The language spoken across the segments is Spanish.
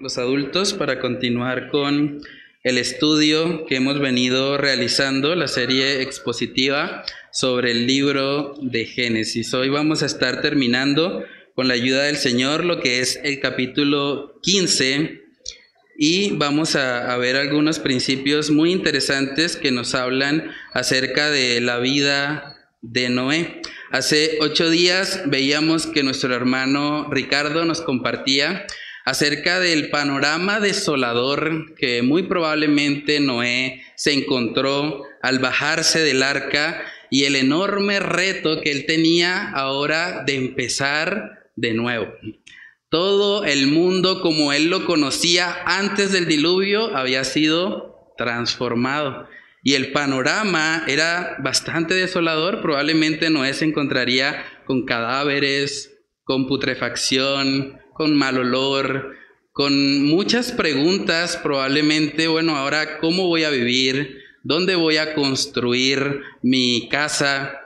los adultos para continuar con el estudio que hemos venido realizando, la serie expositiva sobre el libro de Génesis. Hoy vamos a estar terminando con la ayuda del Señor lo que es el capítulo 15 y vamos a, a, ver algunos principios muy interesantes que nos hablan acerca de la vida de Noé. Hace ocho días veíamos que nuestro hermano Ricardo nos compartía acerca del panorama desolador que muy probablemente Noé se encontró al bajarse del arca y el enorme reto que él tenía ahora de empezar de nuevo. Todo el mundo como él lo conocía antes del diluvio había sido transformado. Y el panorama era bastante desolador. Probablemente Noé se encontraría con cadáveres, con putrefacción, con mal olor, con muchas preguntas probablemente, bueno, ahora, ¿cómo voy a vivir? ¿Dónde voy a construir mi casa?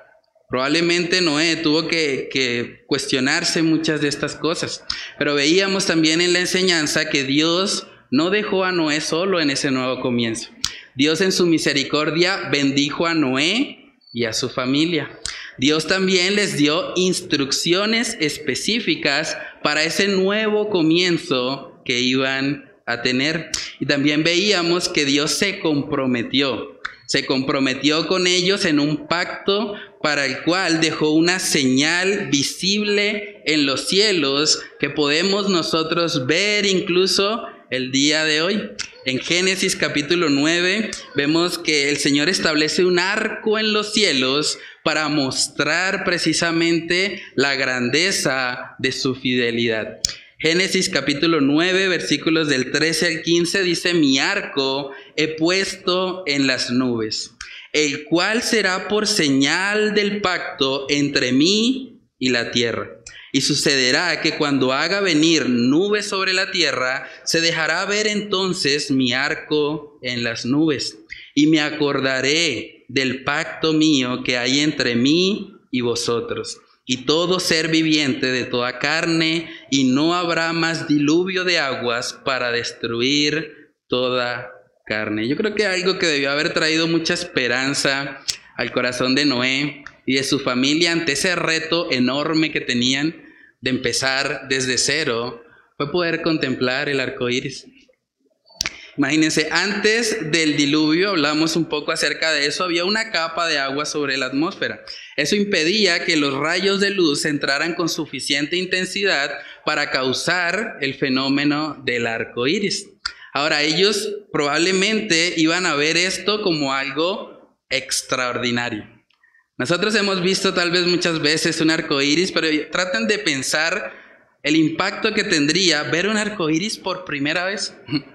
Probablemente Noé tuvo que, que, cuestionarse muchas de estas cosas. Pero veíamos también en la enseñanza que Dios no dejó a Noé solo en ese nuevo comienzo. Dios en su misericordia bendijo a Noé y a su familia. Dios también les dio instrucciones específicas para ese nuevo comienzo que iban a tener. Y también veíamos que Dios se comprometió, se comprometió con ellos en un pacto para el cual dejó una señal visible en los cielos que podemos nosotros ver incluso el día de hoy. En Génesis capítulo 9 vemos que el Señor establece un arco en los cielos para mostrar precisamente la grandeza de su fidelidad. Génesis capítulo 9 versículos del 13 al 15 dice, mi arco he puesto en las nubes, el cual será por señal del pacto entre mí y la tierra. Y sucederá que cuando haga venir nubes sobre la tierra, se dejará ver entonces mi arco en las nubes. Y me acordaré del pacto mío que hay entre mí y vosotros. Y todo ser viviente de toda carne, y no habrá más diluvio de aguas para destruir toda carne. Yo creo que algo que debió haber traído mucha esperanza al corazón de Noé y de su familia ante ese reto enorme que tenían de empezar desde cero fue poder contemplar el arco iris. Imagínense, antes del diluvio, hablamos un poco acerca de eso, había una capa de agua sobre la atmósfera. Eso impedía que los rayos de luz entraran con suficiente intensidad para causar el fenómeno del arco iris. Ahora, ellos probablemente iban a ver esto como algo extraordinario. Nosotros hemos visto tal vez muchas veces un arco iris, pero traten de pensar el impacto que tendría ver un arco iris por primera vez.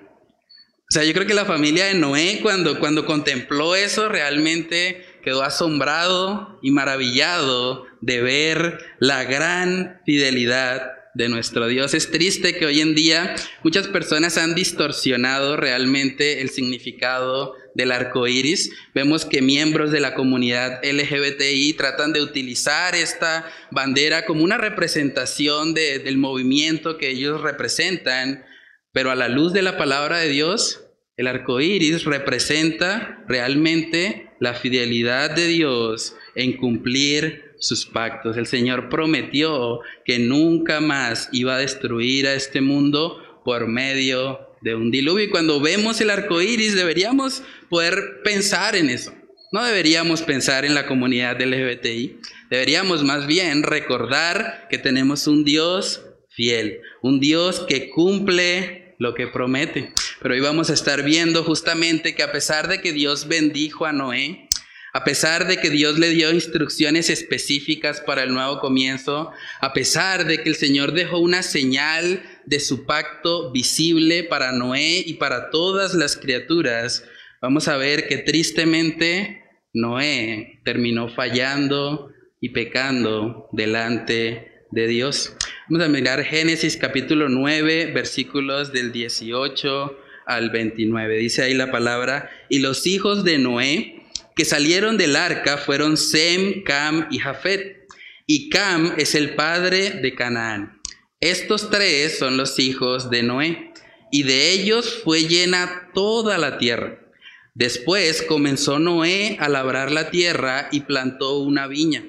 O sea, yo creo que la familia de Noé, cuando, cuando contempló eso, realmente quedó asombrado y maravillado de ver la gran fidelidad de nuestro Dios. Es triste que hoy en día muchas personas han distorsionado realmente el significado del arco iris. Vemos que miembros de la comunidad LGBTI tratan de utilizar esta bandera como una representación del movimiento que ellos representan, pero a la luz de la palabra de Dios, el arco iris representa realmente la fidelidad de Dios en cumplir sus pactos. El Señor prometió que nunca más iba a destruir a este mundo por medio de un diluvio. Y cuando vemos el arco iris, deberíamos poder pensar en eso. No deberíamos pensar en la comunidad LGBTI. Deberíamos más bien recordar que tenemos un Dios fiel, un Dios que cumple lo que promete. Pero hoy vamos a estar viendo justamente que a pesar de que Dios bendijo a Noé, a pesar de que Dios le dio instrucciones específicas para el nuevo comienzo, a pesar de que el Señor dejó una señal de su pacto visible para Noé y para todas las criaturas, vamos a ver que tristemente Noé terminó fallando y pecando delante de Dios. Vamos a mirar Génesis capítulo 9, versículos del 18 al 29. Dice ahí la palabra, y los hijos de Noé, que salieron del arca fueron Sem, Cam y Jafet. Y Cam es el padre de Canaán. Estos tres son los hijos de Noé. y de ellos fue llena toda la tierra. Después comenzó Noé a labrar la tierra y plantó una viña,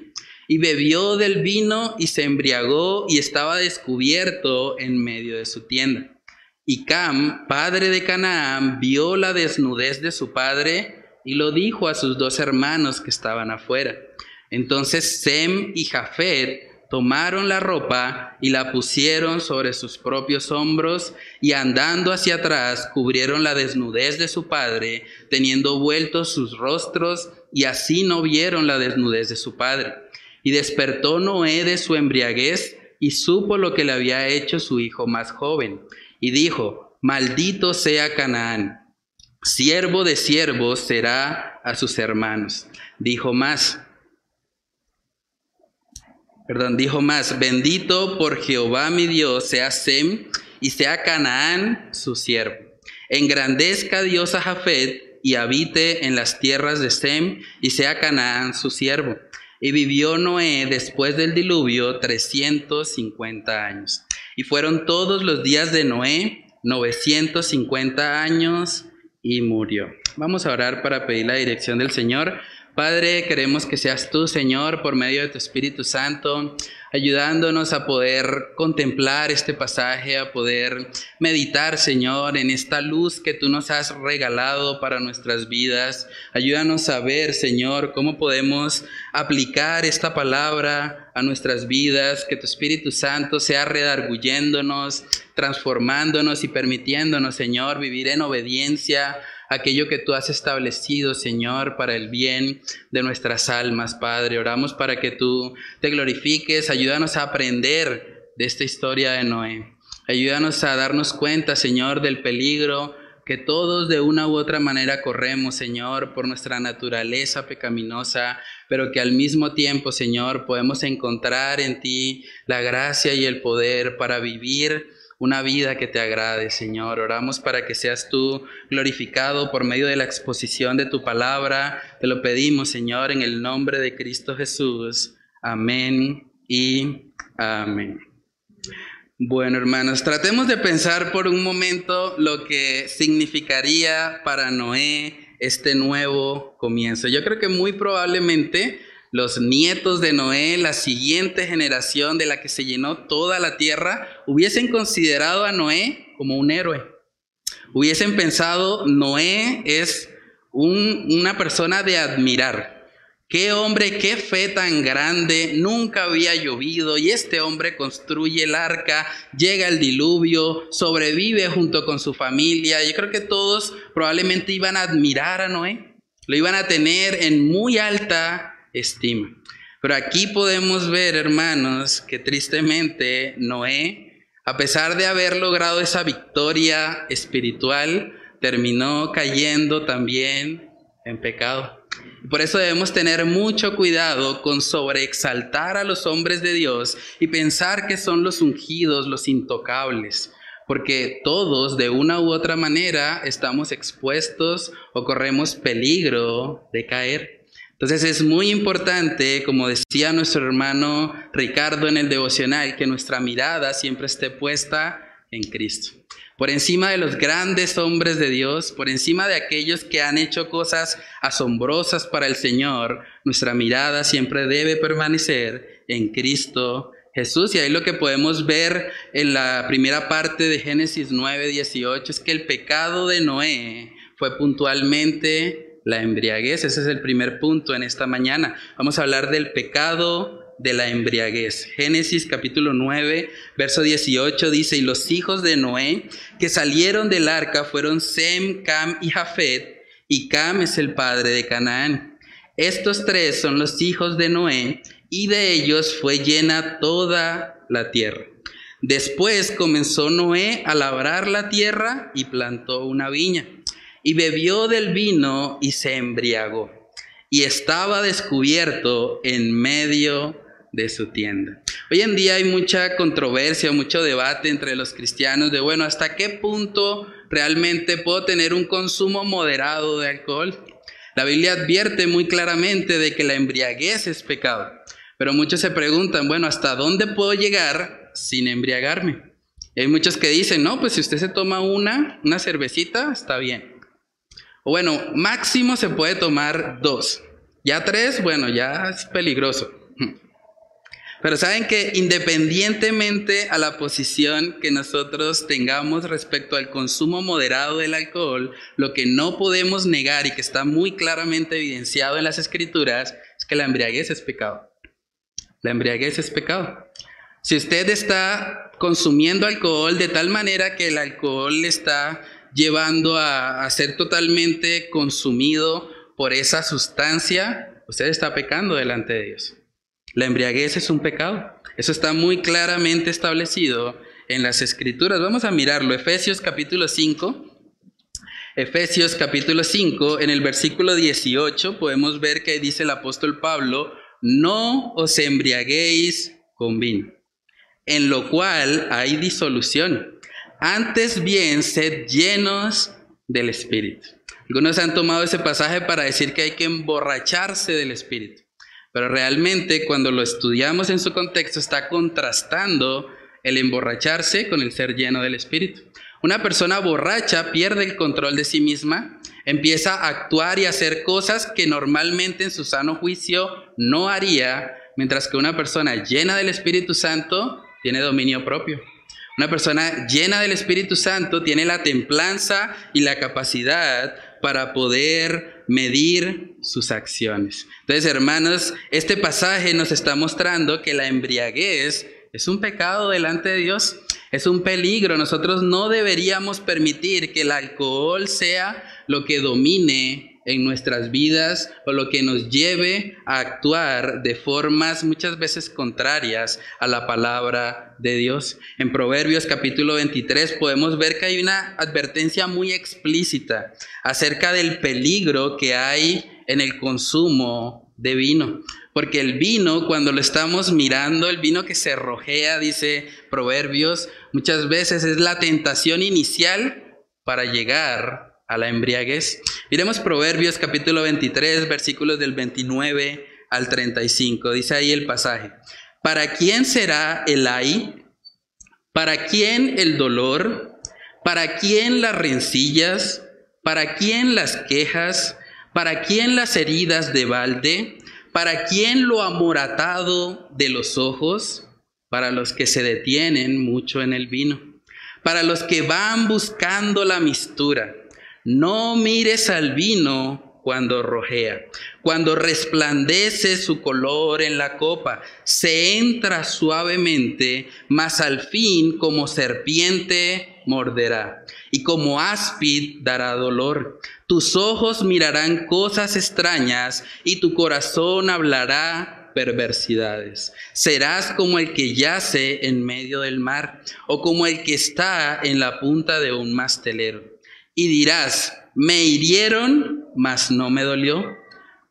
y bebió del vino y se embriagó y estaba descubierto en medio de su tienda. Y Cam, padre de Canaán, vio la desnudez de su padre y lo dijo a sus dos hermanos que estaban afuera. Entonces Sem y Jafet tomaron la ropa y la pusieron sobre sus propios hombros y andando hacia atrás cubrieron la desnudez de su padre, teniendo vueltos sus rostros y así no vieron la desnudez de su padre. Y despertó Noé de su embriaguez y supo lo que le había hecho su hijo más joven. Y dijo, maldito sea Canaán, siervo de siervos será a sus hermanos. Dijo más, perdón, dijo más, bendito por Jehová mi Dios sea Sem y sea Canaán su siervo. Engrandezca Dios a Jafet y habite en las tierras de Sem y sea Canaán su siervo. Y vivió Noé después del diluvio 350 años. Y fueron todos los días de Noé 950 años y murió. Vamos a orar para pedir la dirección del Señor. Padre, queremos que seas tú, Señor, por medio de tu Espíritu Santo, ayudándonos a poder contemplar este pasaje, a poder meditar, Señor, en esta luz que tú nos has regalado para nuestras vidas. Ayúdanos a ver, Señor, cómo podemos aplicar esta palabra a nuestras vidas, que tu Espíritu Santo sea redarguyéndonos, transformándonos y permitiéndonos, Señor, vivir en obediencia aquello que tú has establecido, Señor, para el bien de nuestras almas, Padre. Oramos para que tú te glorifiques, ayúdanos a aprender de esta historia de Noé. Ayúdanos a darnos cuenta, Señor, del peligro que todos de una u otra manera corremos, Señor, por nuestra naturaleza pecaminosa, pero que al mismo tiempo, Señor, podemos encontrar en ti la gracia y el poder para vivir una vida que te agrade, Señor. Oramos para que seas tú glorificado por medio de la exposición de tu palabra. Te lo pedimos, Señor, en el nombre de Cristo Jesús. Amén y amén. Bueno, hermanos, tratemos de pensar por un momento lo que significaría para Noé este nuevo comienzo. Yo creo que muy probablemente los nietos de Noé, la siguiente generación de la que se llenó toda la tierra, hubiesen considerado a Noé como un héroe. Hubiesen pensado, Noé es una persona de admirar. Qué hombre, qué fe tan grande, nunca había llovido y este hombre construye el arca, llega el diluvio, sobrevive junto con su familia. Yo creo que todos probablemente iban a admirar a Noé, lo iban a tener en muy alta estima. Pero aquí podemos ver, hermanos, que tristemente Noé, a pesar de haber logrado esa victoria espiritual, terminó cayendo también en pecado. Por eso debemos tener mucho cuidado con sobreexaltar a los hombres de Dios y pensar que son los ungidos, los intocables, porque todos de una u otra manera estamos expuestos o corremos peligro de caer. Entonces es muy importante, como decía nuestro hermano Ricardo en el devocional, que nuestra mirada siempre esté puesta en Cristo. Por encima de los grandes hombres de Dios, por encima de aquellos que han hecho cosas asombrosas para el Señor, nuestra mirada siempre debe permanecer en Cristo Jesús. Y ahí lo que podemos ver en la primera parte de Génesis 9, 18 es que el pecado de Noé fue puntualmente la embriaguez. Ese es el primer punto en esta mañana. Vamos a hablar del pecado de la embriaguez. Génesis capítulo 9, verso 18 dice, y los hijos de Noé que salieron del arca fueron Sem, Cam y Jafet, y Cam es el padre de Canaán. Estos tres son los hijos de Noé, y de ellos fue llena toda la tierra. Después comenzó Noé a labrar la tierra y plantó una viña y bebió del vino y se embriagó, y estaba descubierto en medio de su tienda. Hoy en día hay mucha controversia, mucho debate entre los cristianos de, bueno, ¿hasta qué punto realmente puedo tener un consumo moderado de alcohol? La Biblia advierte muy claramente de que la embriaguez es pecado, pero muchos se preguntan, bueno, ¿hasta dónde puedo llegar sin embriagarme? hay muchos que dicen, no, pues si usted se toma una, una cervecita, está bien. O bueno, máximo se puede tomar dos. Ya tres, bueno, ya es peligroso. Pero saben que independientemente a la posición que nosotros tengamos respecto al consumo moderado del alcohol, lo que no podemos negar y que está muy claramente evidenciado en las escrituras es que la embriaguez es pecado. La embriaguez es pecado. Si usted está consumiendo alcohol de tal manera que el alcohol le está llevando a, a ser totalmente consumido por esa sustancia, usted está pecando delante de Dios. La embriaguez es un pecado. Eso está muy claramente establecido en las escrituras. Vamos a mirarlo. Efesios capítulo 5. Efesios capítulo 5, en el versículo 18 podemos ver que dice el apóstol Pablo, no os embriaguéis con vino, en lo cual hay disolución. Antes bien, sed llenos del Espíritu. Algunos han tomado ese pasaje para decir que hay que emborracharse del Espíritu. Pero realmente cuando lo estudiamos en su contexto está contrastando el emborracharse con el ser lleno del Espíritu. Una persona borracha pierde el control de sí misma, empieza a actuar y hacer cosas que normalmente en su sano juicio no haría, mientras que una persona llena del Espíritu Santo tiene dominio propio. Una persona llena del Espíritu Santo tiene la templanza y la capacidad para poder medir sus acciones. Entonces, hermanos, este pasaje nos está mostrando que la embriaguez es un pecado delante de Dios, es un peligro. Nosotros no deberíamos permitir que el alcohol sea lo que domine en nuestras vidas o lo que nos lleve a actuar de formas muchas veces contrarias a la palabra de Dios. En Proverbios capítulo 23 podemos ver que hay una advertencia muy explícita acerca del peligro que hay en el consumo de vino. Porque el vino, cuando lo estamos mirando, el vino que se rojea, dice Proverbios, muchas veces es la tentación inicial para llegar a la embriaguez. Miremos Proverbios capítulo 23, versículos del 29 al 35. Dice ahí el pasaje. ¿Para quién será el ay? ¿Para quién el dolor? ¿Para quién las rencillas? ¿Para quién las quejas? ¿Para quién las heridas de balde? ¿Para quién lo amoratado de los ojos? Para los que se detienen mucho en el vino. Para los que van buscando la mistura no mires al vino cuando rojea, cuando resplandece su color en la copa, se entra suavemente, mas al fin como serpiente morderá, y como áspid dará dolor. Tus ojos mirarán cosas extrañas, y tu corazón hablará perversidades. Serás como el que yace en medio del mar, o como el que está en la punta de un mastelero y dirás, me hirieron, mas no me dolió,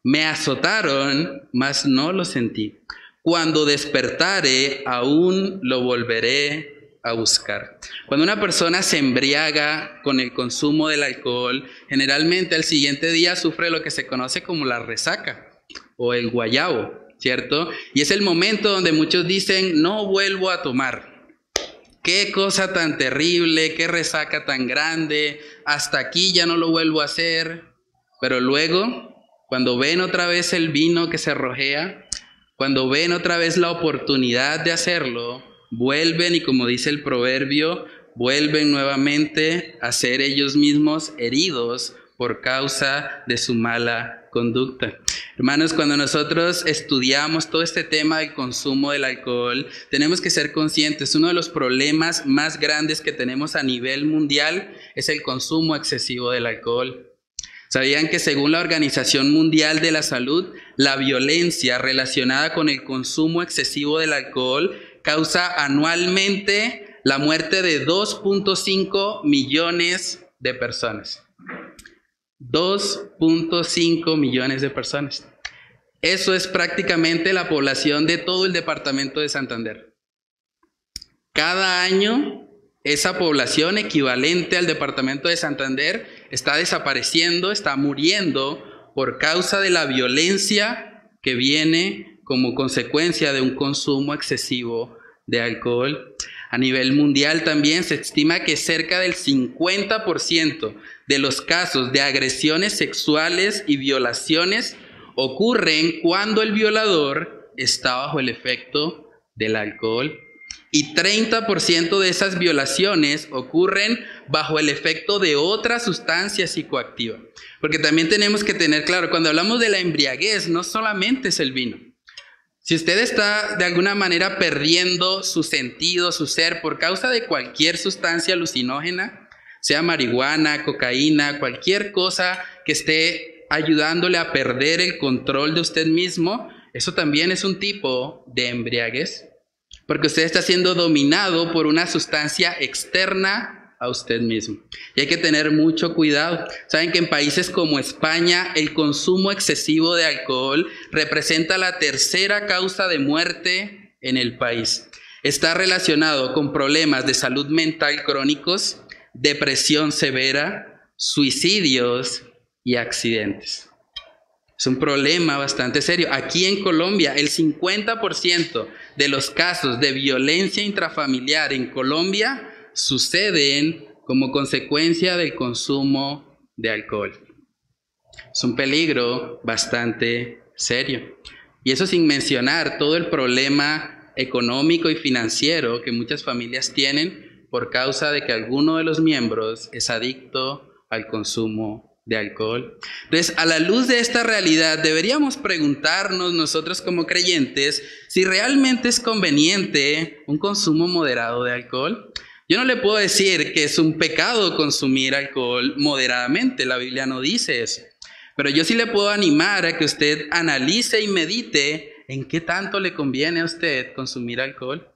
me azotaron, mas no lo sentí. Cuando despertare, aún lo volveré a buscar. Cuando una persona se embriaga con el consumo del alcohol, generalmente al siguiente día sufre lo que se conoce como la resaca o el guayabo, ¿cierto? Y es el momento donde muchos dicen, no vuelvo a tomar. Qué cosa tan terrible, qué resaca tan grande, hasta aquí ya no lo vuelvo a hacer. Pero luego, cuando ven otra vez el vino que se rojea, cuando ven otra vez la oportunidad de hacerlo, vuelven y como dice el proverbio, vuelven nuevamente a ser ellos mismos heridos por causa de su mala conducta. Hermanos, cuando nosotros estudiamos todo este tema del consumo del alcohol, tenemos que ser conscientes, uno de los problemas más grandes que tenemos a nivel mundial es el consumo excesivo del alcohol. ¿Sabían que según la Organización Mundial de la Salud, la violencia relacionada con el consumo excesivo del alcohol causa anualmente la muerte de 2.5 millones de personas? 2.5 millones de personas. Eso es prácticamente la población de todo el departamento de Santander. Cada año, esa población equivalente al departamento de Santander está desapareciendo, está muriendo por causa de la violencia que viene como consecuencia de un consumo excesivo de alcohol. A nivel mundial también se estima que cerca del 50% de los casos de agresiones sexuales y violaciones ocurren cuando el violador está bajo el efecto del alcohol. Y 30% de esas violaciones ocurren bajo el efecto de otra sustancia psicoactiva. Porque también tenemos que tener claro, cuando hablamos de la embriaguez, no solamente es el vino. Si usted está de alguna manera perdiendo su sentido, su ser, por causa de cualquier sustancia alucinógena, sea marihuana, cocaína, cualquier cosa que esté ayudándole a perder el control de usted mismo, eso también es un tipo de embriaguez, porque usted está siendo dominado por una sustancia externa a usted mismo. Y hay que tener mucho cuidado. Saben que en países como España el consumo excesivo de alcohol representa la tercera causa de muerte en el país. Está relacionado con problemas de salud mental crónicos, depresión severa, suicidios y accidentes. Es un problema bastante serio. Aquí en Colombia, el 50% de los casos de violencia intrafamiliar en Colombia suceden como consecuencia del consumo de alcohol. Es un peligro bastante serio. Y eso sin mencionar todo el problema económico y financiero que muchas familias tienen por causa de que alguno de los miembros es adicto al consumo de alcohol. Entonces, a la luz de esta realidad, deberíamos preguntarnos nosotros como creyentes si realmente es conveniente un consumo moderado de alcohol. Yo no le puedo decir que es un pecado consumir alcohol moderadamente, la Biblia no dice eso. Pero yo sí le puedo animar a que usted analice y medite en qué tanto le conviene a usted consumir alcohol.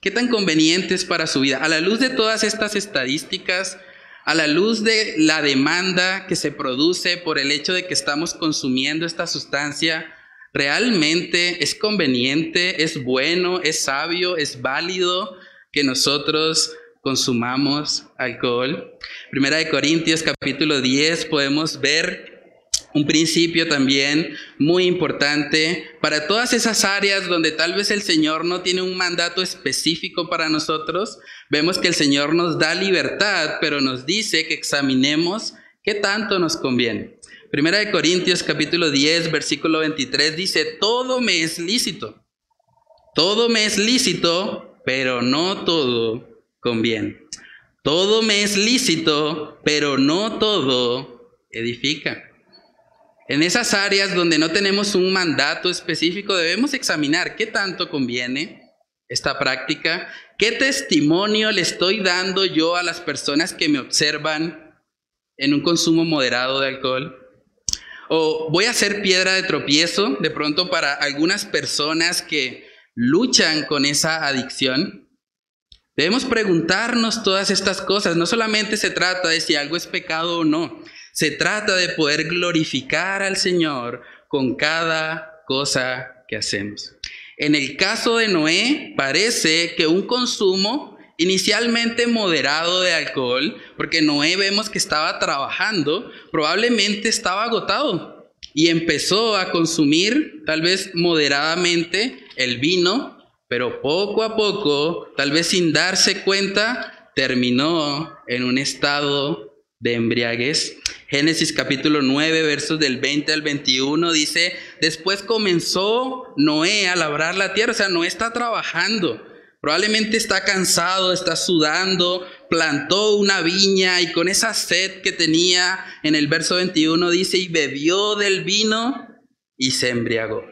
¿Qué tan conveniente es para su vida? A la luz de todas estas estadísticas, a la luz de la demanda que se produce por el hecho de que estamos consumiendo esta sustancia, ¿realmente es conveniente, es bueno, es sabio, es válido que nosotros consumamos alcohol. Primera de Corintios capítulo 10 podemos ver un principio también muy importante para todas esas áreas donde tal vez el Señor no tiene un mandato específico para nosotros. Vemos que el Señor nos da libertad, pero nos dice que examinemos qué tanto nos conviene. Primera de Corintios capítulo 10 versículo 23 dice, todo me es lícito. Todo me es lícito, pero no todo conviene. Todo me es lícito, pero no todo edifica. En esas áreas donde no tenemos un mandato específico, debemos examinar qué tanto conviene esta práctica, qué testimonio le estoy dando yo a las personas que me observan en un consumo moderado de alcohol. O voy a ser piedra de tropiezo de pronto para algunas personas que luchan con esa adicción. Debemos preguntarnos todas estas cosas. No solamente se trata de si algo es pecado o no. Se trata de poder glorificar al Señor con cada cosa que hacemos. En el caso de Noé, parece que un consumo inicialmente moderado de alcohol, porque Noé vemos que estaba trabajando, probablemente estaba agotado y empezó a consumir tal vez moderadamente el vino, pero poco a poco, tal vez sin darse cuenta, terminó en un estado de embriaguez. Génesis capítulo 9, versos del 20 al 21 dice, después comenzó Noé a labrar la tierra, o sea, Noé está trabajando, probablemente está cansado, está sudando, plantó una viña y con esa sed que tenía, en el verso 21 dice, y bebió del vino y se embriagó.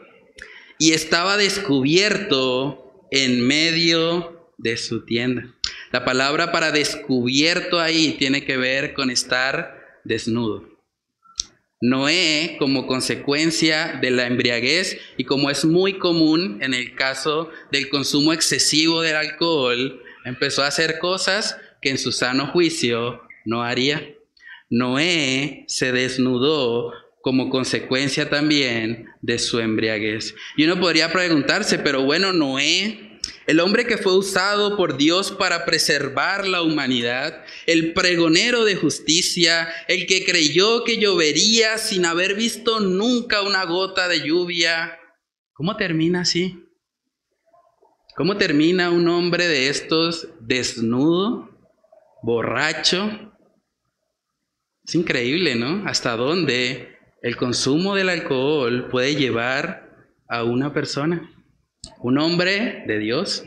Y estaba descubierto en medio de su tienda. La palabra para descubierto ahí tiene que ver con estar desnudo. Noé, como consecuencia de la embriaguez y como es muy común en el caso del consumo excesivo del alcohol, empezó a hacer cosas que en su sano juicio no haría. Noé se desnudó como consecuencia también de su embriaguez. Y uno podría preguntarse, pero bueno, Noé, el hombre que fue usado por Dios para preservar la humanidad, el pregonero de justicia, el que creyó que llovería sin haber visto nunca una gota de lluvia, ¿cómo termina así? ¿Cómo termina un hombre de estos desnudo, borracho? Es increíble, ¿no? Hasta dónde el consumo del alcohol puede llevar a una persona. Un hombre de Dios,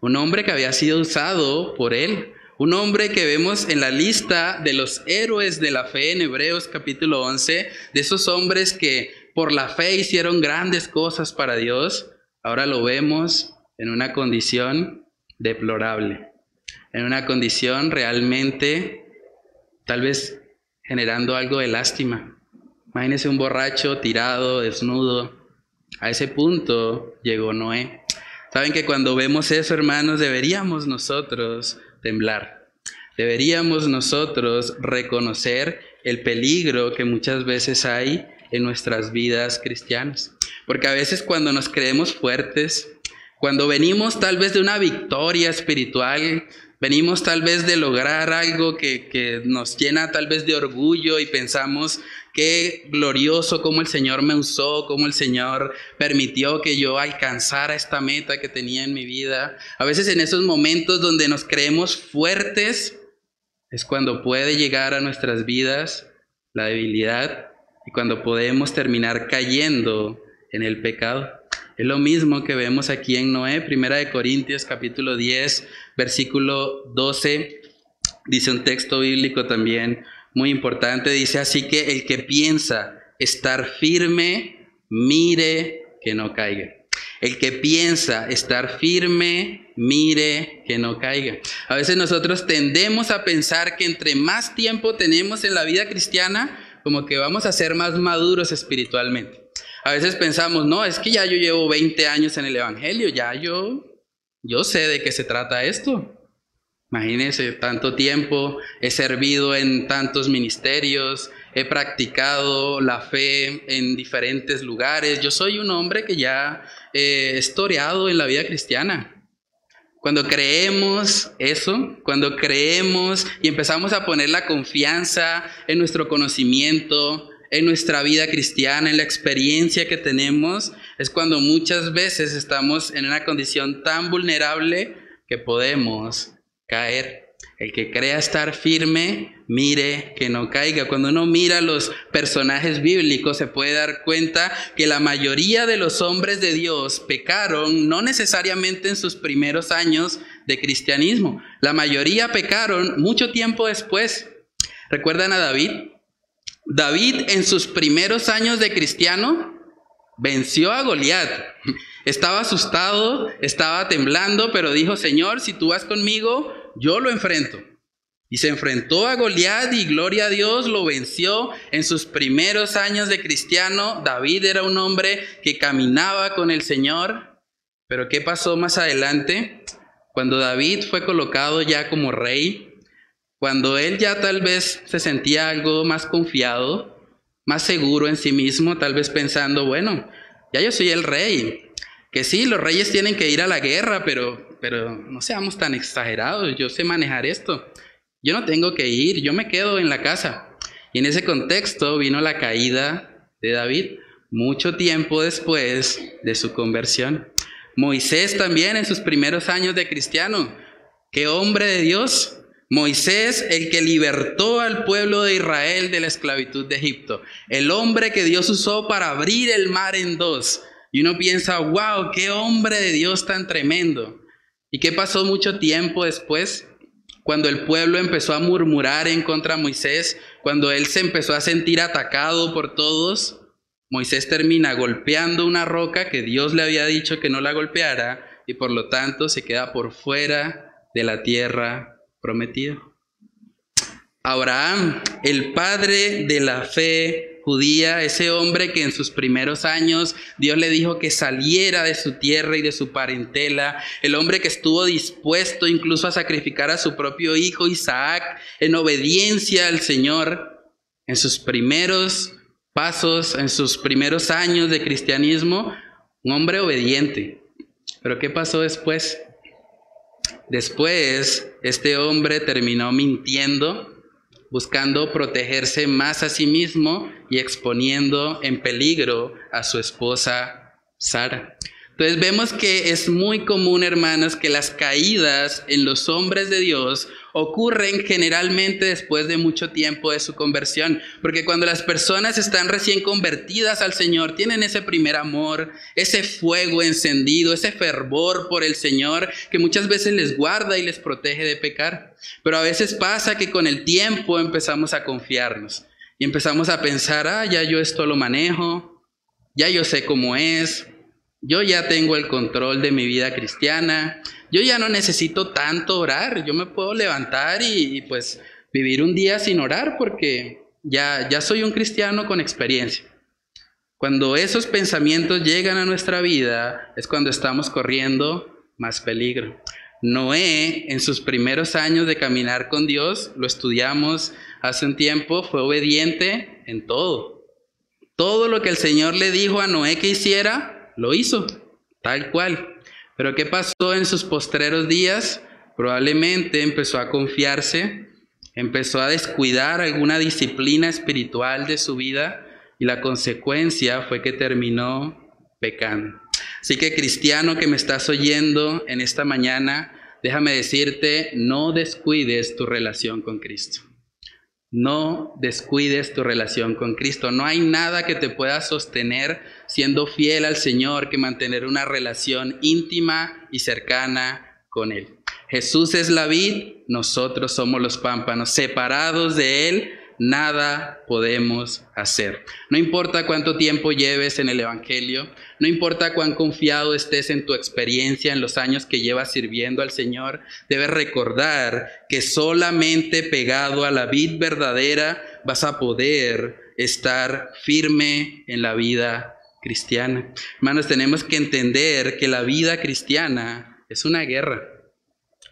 un hombre que había sido usado por él, un hombre que vemos en la lista de los héroes de la fe en Hebreos capítulo 11, de esos hombres que por la fe hicieron grandes cosas para Dios, ahora lo vemos en una condición deplorable, en una condición realmente tal vez generando algo de lástima. Imagínese un borracho tirado, desnudo. A ese punto llegó Noé. Saben que cuando vemos eso, hermanos, deberíamos nosotros temblar. Deberíamos nosotros reconocer el peligro que muchas veces hay en nuestras vidas cristianas. Porque a veces cuando nos creemos fuertes, cuando venimos tal vez de una victoria espiritual, venimos tal vez de lograr algo que, que, nos llena tal vez de orgullo y pensamos qué glorioso cómo el Señor me usó, cómo el Señor permitió que yo alcanzara esta meta que tenía en mi vida. A veces en esos momentos donde nos creemos fuertes es cuando puede llegar a nuestras vidas la debilidad y cuando podemos terminar cayendo en el pecado. Es lo mismo que vemos aquí en Noé, Primera de Corintios capítulo 10, versículo 12. Dice un texto bíblico también muy importante, dice así que el que piensa estar firme, mire que no caiga. El que piensa estar firme, mire que no caiga. A veces nosotros tendemos a pensar que entre más tiempo tenemos en la vida cristiana, como que vamos a ser más maduros espiritualmente. A veces pensamos, no, es que ya yo llevo 20 años en el Evangelio, ya yo, yo sé de qué se trata esto. Imagínense, tanto tiempo, he servido en tantos ministerios, he practicado la fe en diferentes lugares. Yo soy un hombre que ya he historiado en la vida cristiana. Cuando creemos eso, cuando creemos y empezamos a poner la confianza en nuestro conocimiento, en nuestra vida cristiana, en la experiencia que tenemos, es cuando muchas veces estamos en una condición tan vulnerable que podemos caer. El que crea estar firme, mire que no caiga. Cuando uno mira los personajes bíblicos, se puede dar cuenta que la mayoría de los hombres de Dios pecaron, no necesariamente en sus primeros años de cristianismo. La mayoría pecaron mucho tiempo después. ¿Recuerdan a David? David en sus primeros años de cristiano venció a Goliat. Estaba asustado, estaba temblando, pero dijo, Señor, si tú vas conmigo, yo lo enfrento. Y se enfrentó a Goliat y gloria a Dios lo venció en sus primeros años de cristiano. David era un hombre que caminaba con el Señor. Pero ¿qué pasó más adelante? Cuando David fue colocado ya como rey, cuando él ya tal vez se sentía algo más confiado, más seguro en sí mismo, tal vez pensando, bueno, ya yo soy el rey, que sí, los reyes tienen que ir a la guerra, pero, pero no seamos tan exagerados, yo sé manejar esto, yo no tengo que ir, yo me quedo en la casa. Y en ese contexto vino la caída de David, mucho tiempo después de su conversión. Moisés también en sus primeros años de cristiano, qué hombre de Dios, Moisés, el que libertó al pueblo de Israel de la esclavitud de Egipto. El hombre que Dios usó para abrir el mar en dos. Y uno piensa, wow, qué hombre de Dios tan tremendo. ¿Y qué pasó mucho tiempo después? Cuando el pueblo empezó a murmurar en contra de Moisés, cuando él se empezó a sentir atacado por todos, Moisés termina golpeando una roca que Dios le había dicho que no la golpeara y por lo tanto se queda por fuera de la tierra prometido. Abraham, el padre de la fe judía, ese hombre que en sus primeros años Dios le dijo que saliera de su tierra y de su parentela, el hombre que estuvo dispuesto incluso a sacrificar a su propio hijo Isaac en obediencia al Señor, en sus primeros pasos, en sus primeros años de cristianismo, un hombre obediente. Pero ¿qué pasó después? Después, este hombre terminó mintiendo, buscando protegerse más a sí mismo y exponiendo en peligro a su esposa Sara. Entonces vemos que es muy común, hermanos, que las caídas en los hombres de Dios ocurren generalmente después de mucho tiempo de su conversión, porque cuando las personas están recién convertidas al Señor, tienen ese primer amor, ese fuego encendido, ese fervor por el Señor que muchas veces les guarda y les protege de pecar. Pero a veces pasa que con el tiempo empezamos a confiarnos y empezamos a pensar, ah, ya yo esto lo manejo, ya yo sé cómo es, yo ya tengo el control de mi vida cristiana, yo ya no necesito tanto orar, yo me puedo levantar y, pues vivir un día sin orar porque ya, ya soy un cristiano con experiencia. Cuando esos pensamientos llegan a nuestra vida es cuando estamos corriendo más peligro. Noé, en sus primeros años de caminar con Dios, lo estudiamos hace un tiempo, fue obediente en todo. Todo lo que el Señor le dijo a Noé que hiciera, lo hizo, tal cual. Pero ¿qué pasó en sus postreros días? Probablemente empezó a confiarse, empezó a descuidar alguna disciplina espiritual de su vida y la consecuencia fue que terminó pecando. Así que cristiano que me estás oyendo en esta mañana, déjame decirte, no descuides tu relación con Cristo. No descuides tu relación con Cristo. No hay nada que te pueda sostener siendo fiel al Señor que mantener una relación íntima y cercana con Él. Jesús es la vid, nosotros somos los pámpanos. Separados de Él, nada podemos hacer. No importa cuánto tiempo lleves en el Evangelio, no importa cuán confiado estés en tu experiencia en los años que llevas sirviendo al Señor, debes recordar que solamente pegado a la vid verdadera vas a poder estar firme en la vida cristiana. Hermanos, tenemos que entender que la vida cristiana es una guerra.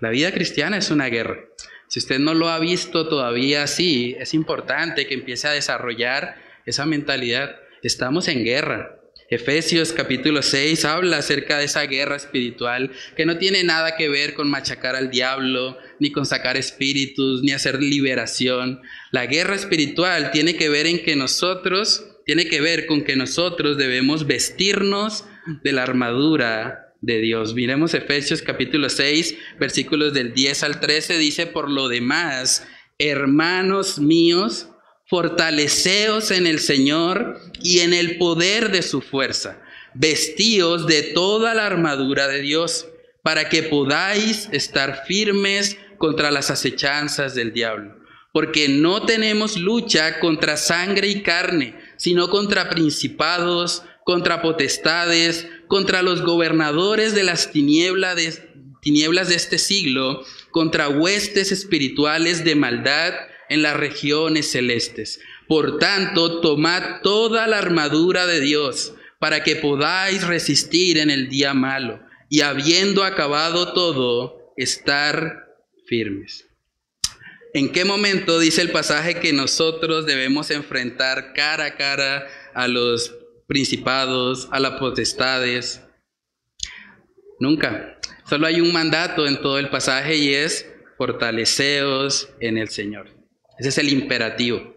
La vida cristiana es una guerra. Si usted no lo ha visto todavía así, es importante que empiece a desarrollar esa mentalidad. Estamos en guerra. Efesios capítulo 6 habla acerca de esa guerra espiritual que no tiene nada que ver con machacar al diablo, ni con sacar espíritus, ni hacer liberación. La guerra espiritual tiene que ver en que nosotros, tiene que ver con que nosotros debemos vestirnos de la armadura de Dios. Miremos Efesios capítulo 6, versículos del 10 al 13, dice, por lo demás, hermanos míos, fortaleceos en el Señor y en el poder de su fuerza, vestíos de toda la armadura de Dios, para que podáis estar firmes contra las acechanzas del diablo. Porque no tenemos lucha contra sangre y carne, sino contra principados, contra potestades, contra los gobernadores de las tinieblas de, este siglo, contra huestes espirituales de maldad en las regiones celestes. Por tanto, tomad toda la armadura de Dios para que podáis resistir en el día malo y habiendo acabado todo, estar firmes. ¿En qué momento dice el pasaje que nosotros debemos enfrentar cara a cara a los principados, a las potestades. Nunca. Solo hay un mandato en todo el pasaje y es fortaleceos en el Señor. Ese es el imperativo.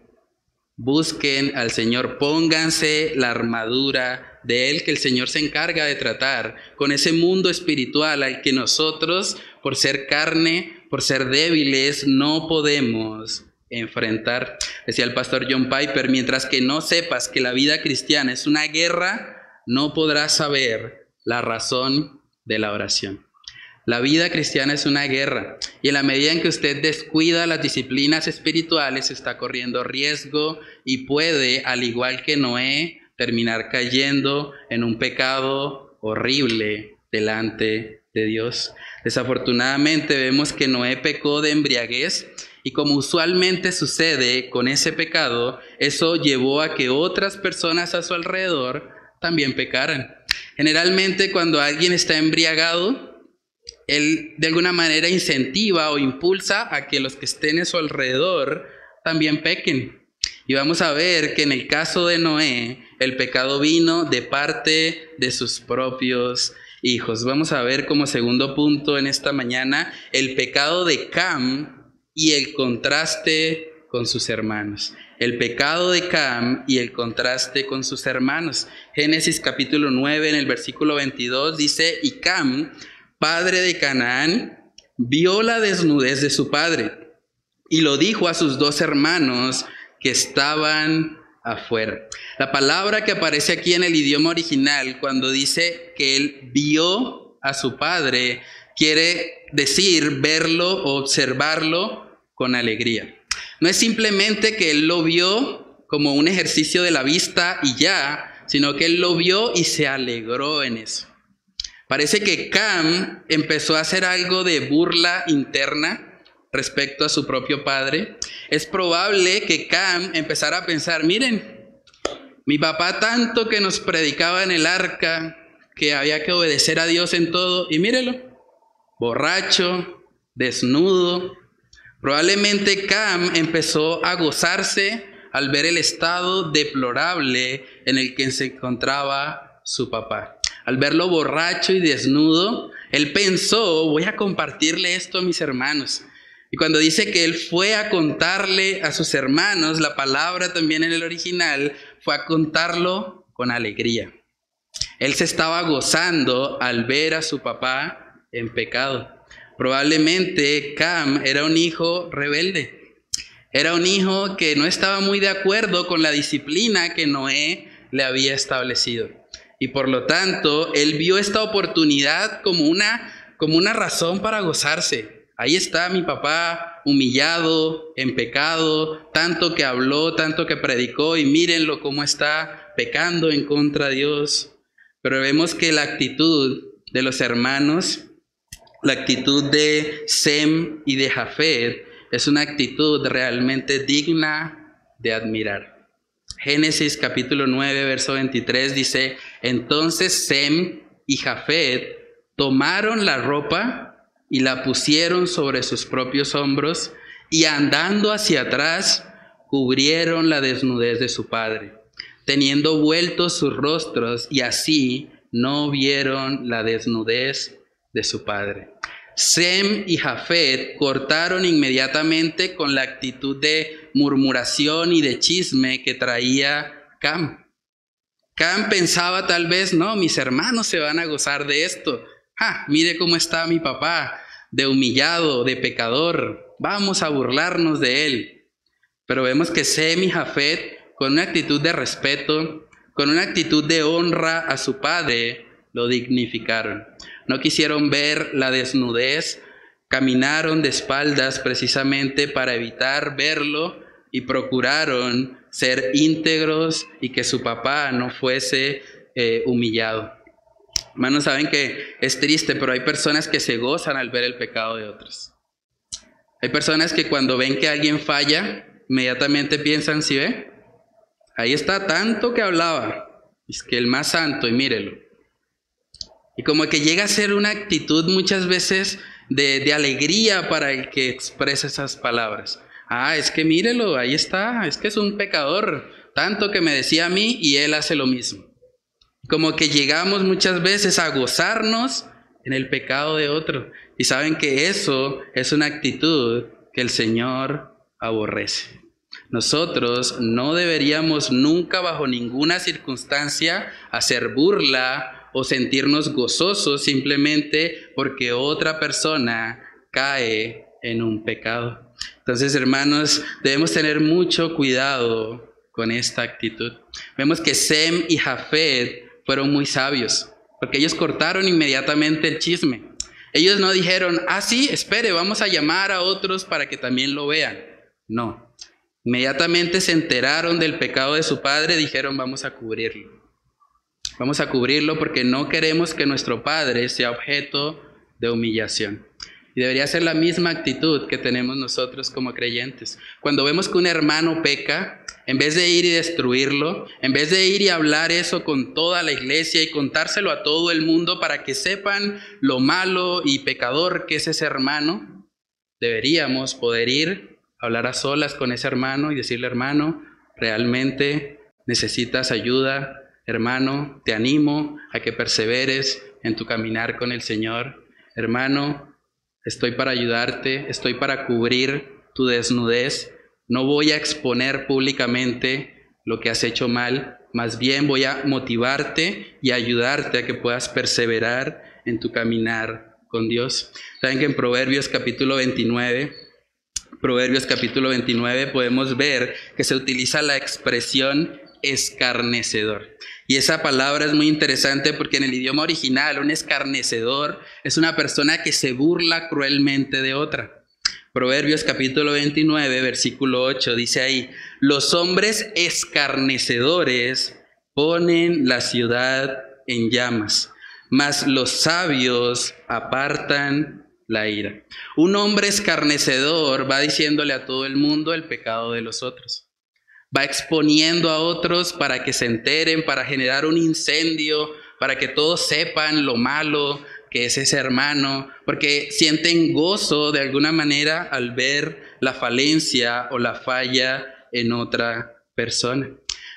Busquen al Señor, pónganse la armadura de Él que el Señor se encarga de tratar con ese mundo espiritual al que nosotros, por ser carne, por ser débiles, no podemos enfrentar. Decía el pastor John Piper, mientras que no sepas que la vida cristiana es una guerra, no podrás saber la razón de la oración. La vida cristiana es una guerra y en la medida en que usted descuida las disciplinas espirituales está corriendo riesgo y puede, al igual que Noé, terminar cayendo en un pecado horrible delante de Dios. Desafortunadamente vemos que Noé pecó de embriaguez y como usualmente sucede con ese pecado, eso llevó a que otras personas a su alrededor también pecaran. Generalmente cuando alguien está embriagado, él de alguna manera incentiva o impulsa a que los que estén a su alrededor también pequen. Y vamos a ver que en el caso de Noé, el pecado vino de parte de sus propios hijos. Vamos a ver como segundo punto en esta mañana el pecado de Cam y el contraste con sus hermanos. El pecado de Cam y el contraste con sus hermanos. Génesis capítulo 9 en el versículo 22 dice, y Cam, padre de Canaán, vio la desnudez de su padre y lo dijo a sus dos hermanos que estaban afuera. La palabra que aparece aquí en el idioma original cuando dice que él vio a su padre quiere decir verlo observarlo con alegría. No es simplemente que él lo vio como un ejercicio de la vista y ya, sino que él lo vio y se alegró en eso. Parece que Cam empezó a hacer algo de burla interna respecto a su propio padre. Es probable que Cam empezara a pensar, miren, mi papá tanto que nos predicaba en el arca que había que obedecer a Dios en todo, y mírelo, borracho, desnudo, Probablemente Cam empezó a gozarse al ver el estado deplorable en el que se encontraba su papá. Al verlo borracho y desnudo, él pensó, voy a compartirle esto a mis hermanos. Y cuando dice que él fue a contarle a sus hermanos, la palabra también en el original fue a contarlo con alegría. Él se estaba gozando al ver a su papá en pecado. Probablemente Cam era un hijo rebelde. Era un hijo que no estaba muy de acuerdo con la disciplina que Noé le había establecido. Y por lo tanto, él vio esta oportunidad como una, como una razón para gozarse. Ahí está mi papá humillado, en pecado, tanto que habló, tanto que predicó y mírenlo cómo está pecando en contra de Dios. Pero vemos que la actitud de los hermanos la actitud de Sem y de Jafet es una actitud realmente digna de admirar. Génesis capítulo 9, verso 23 dice, entonces Sem y Jafet tomaron la ropa y la pusieron sobre sus propios hombros y andando hacia atrás cubrieron la desnudez de su padre, teniendo vueltos sus rostros y así no vieron la desnudez de su padre. Sem y Jafet cortaron inmediatamente con la actitud de murmuración y de chisme que traía Cam. Cam pensaba tal vez, no, mis hermanos se van a gozar de esto. Ah, mire cómo está mi papá, de humillado, de pecador. Vamos a burlarnos de él. Pero vemos que Sem y Jafet, con una actitud de respeto, con una actitud de honra a su padre, lo dignificaron no quisieron ver la desnudez, caminaron de espaldas precisamente para evitar verlo y procuraron ser íntegros y que su papá no fuese eh, humillado. Hermanos, saben que es triste, pero hay personas que se gozan al ver el pecado de otros. Hay personas que cuando ven que alguien falla, inmediatamente piensan, si ve, ahí está tanto que hablaba, es que el más santo, y mírelo. Y como que llega a ser una actitud muchas veces de, alegría para el que expresa esas palabras. Ah, es que mírelo, ahí está, es que es un pecador, tanto que me decía a mí y él hace lo mismo. Como que llegamos muchas veces a gozarnos en el pecado de otro. Y saben que eso es una actitud que el Señor aborrece. Nosotros no deberíamos nunca bajo ninguna circunstancia hacer burla o sentirnos gozosos simplemente porque otra persona cae en un pecado. Entonces, hermanos, debemos tener mucho cuidado con esta actitud. Vemos que Sem y Jafet fueron muy sabios, porque ellos cortaron inmediatamente el chisme. Ellos no dijeron, ah, sí, espere, vamos a llamar a otros para que también lo vean. No. Inmediatamente se enteraron del pecado de su padre, dijeron, vamos a cubrirlo. Vamos a cubrirlo porque no queremos que nuestro Padre sea objeto de humillación. Y debería ser la misma actitud que tenemos nosotros como creyentes. Cuando vemos que un hermano peca, en vez de ir y destruirlo, en vez de ir y hablar eso con toda la iglesia y contárselo a todo el mundo para que sepan lo malo y pecador que es ese hermano, deberíamos poder ir, hablar a solas con ese hermano y decirle, hermano, realmente necesitas ayuda, Hermano, te animo a que perseveres en tu caminar con el Señor. Hermano, estoy para ayudarte, estoy para cubrir tu desnudez, No voy a exponer públicamente lo que has hecho mal, más bien voy a motivarte y ayudarte a que puedas perseverar en tu caminar con Dios. Saben que en Proverbios capítulo 29, Proverbios capítulo 29 podemos ver que se utiliza la expresión escarnecedor. Y esa palabra es muy interesante porque en el idioma original un escarnecedor es una persona que se burla cruelmente de otra. Proverbios capítulo 29, versículo 8 dice ahí, los hombres escarnecedores ponen la ciudad en llamas, mas los sabios apartan la ira. Un hombre escarnecedor va diciéndole a todo el mundo el pecado de los otros va exponiendo a otros para que se enteren, para generar un incendio, para que todos sepan lo malo que es ese hermano, porque sienten gozo de alguna manera al ver la falencia o la falla en otra persona.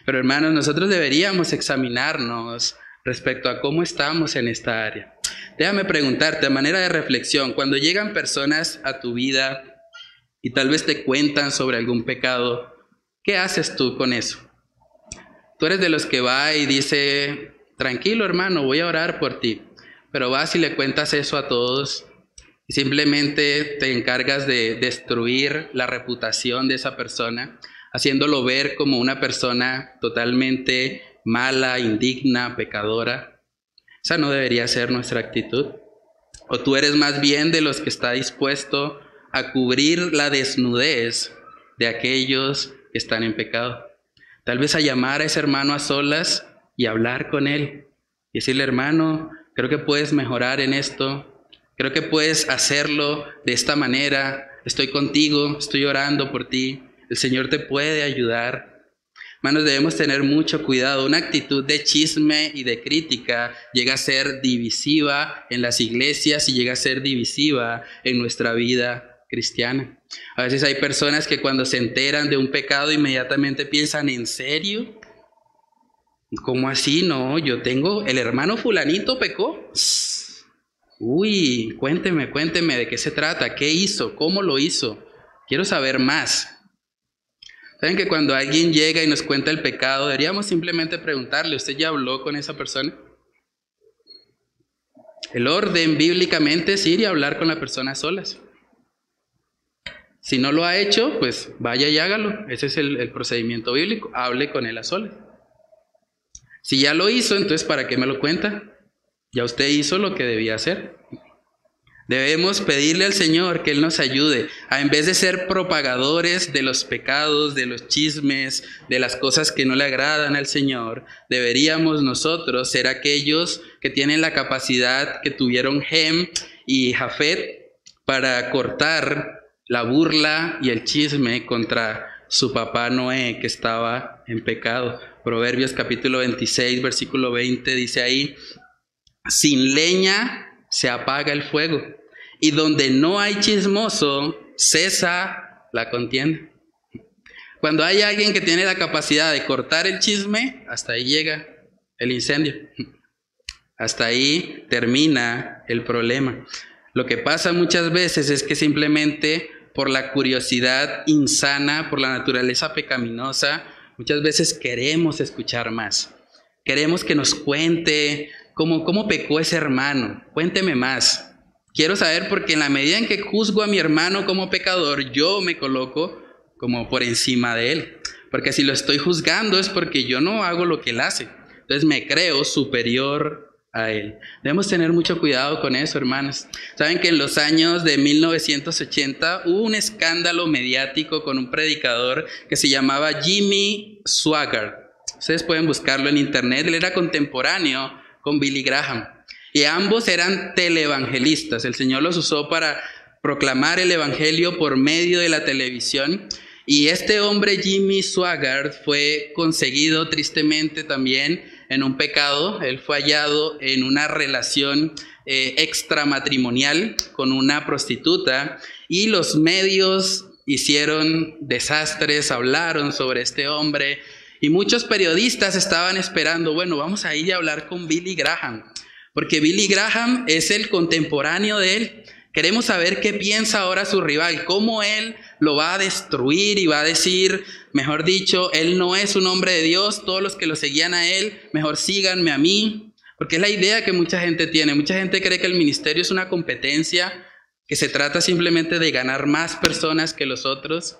Pero hermanos, nosotros deberíamos examinarnos respecto a cómo estamos en esta área. Déjame preguntarte, a manera de reflexión, cuando llegan personas a tu vida y tal vez te cuentan sobre algún pecado, ¿Qué haces tú con eso? Tú eres de los que va y dice, tranquilo hermano, voy a orar por ti. Pero vas y le cuentas eso a todos y simplemente te encargas de destruir la reputación de esa persona, haciéndolo ver como una persona totalmente mala, indigna, pecadora. Esa no debería ser nuestra actitud. O tú eres más bien de los que está dispuesto a cubrir la desnudez de aquellos que están en pecado. Tal vez a llamar a ese hermano a solas y hablar con él. Y decirle, hermano, creo que puedes mejorar en esto. Creo que puedes hacerlo de esta manera. Estoy contigo, estoy orando por ti. El Señor te puede ayudar. Hermanos, debemos tener mucho cuidado. Una actitud de chisme y de crítica llega a ser divisiva en las iglesias y llega a ser divisiva en nuestra vida cristiana. A veces hay personas que cuando se enteran de un pecado inmediatamente piensan, ¿en serio? ¿Cómo así? No, yo tengo, el hermano fulanito pecó. Uy, cuénteme, cuénteme de qué se trata, qué hizo, cómo lo hizo. Quiero saber más. ¿Saben que cuando alguien llega y nos cuenta el pecado, deberíamos simplemente preguntarle, ¿usted ya habló con esa persona? El orden bíblicamente es ir y hablar con la persona solas. Si no lo ha hecho, pues vaya y hágalo. Ese es el, procedimiento bíblico. Hable con él a solas. Si ya lo hizo, entonces ¿para qué me lo cuenta? Ya usted hizo lo que debía hacer. Debemos pedirle al Señor que Él nos ayude a, en vez de ser propagadores de los pecados, de los chismes, de las cosas que no le agradan al Señor, deberíamos nosotros ser aquellos que tienen la capacidad que tuvieron Hem y Jafet para cortar la burla y el chisme contra su papá Noé que estaba en pecado. Proverbios capítulo 26, versículo 20 dice ahí, sin leña se apaga el fuego y donde no hay chismoso cesa la contienda. Cuando hay alguien que tiene la capacidad de cortar el chisme, hasta ahí llega el incendio. Hasta ahí termina el problema. Lo que pasa muchas veces es que simplemente por la curiosidad insana, por la naturaleza pecaminosa, muchas veces queremos escuchar más. Queremos que nos cuente cómo, cómo pecó ese hermano. Cuénteme más. Quiero saber porque en la medida en que juzgo a mi hermano como pecador, yo me coloco como por encima de él. Porque si lo estoy juzgando es porque yo no hago lo que él hace. Entonces me creo superior a Él. Debemos tener mucho cuidado con eso, hermanos. Saben que en los años de 1980 hubo un escándalo mediático con un predicador que se llamaba Jimmy Swaggart. Ustedes pueden buscarlo en internet. Él era contemporáneo con Billy Graham. Y ambos eran televangelistas. El Señor los usó para proclamar el Evangelio por medio de la televisión. Y este hombre, Jimmy Swaggart, fue conseguido tristemente también en un pecado, él fue hallado en una relación eh, extramatrimonial con una prostituta y los medios hicieron desastres, hablaron sobre este hombre y muchos periodistas estaban esperando, bueno, vamos a ir a hablar con Billy Graham, porque Billy Graham es el contemporáneo de él. Queremos saber qué piensa ahora su rival, cómo él lo va a destruir y va a decir, mejor dicho, él no es un hombre de Dios, todos los que lo seguían a él, mejor síganme a mí. Porque es la idea que mucha gente tiene. Mucha gente cree que el ministerio es una competencia, que se trata simplemente de ganar más personas que los otros.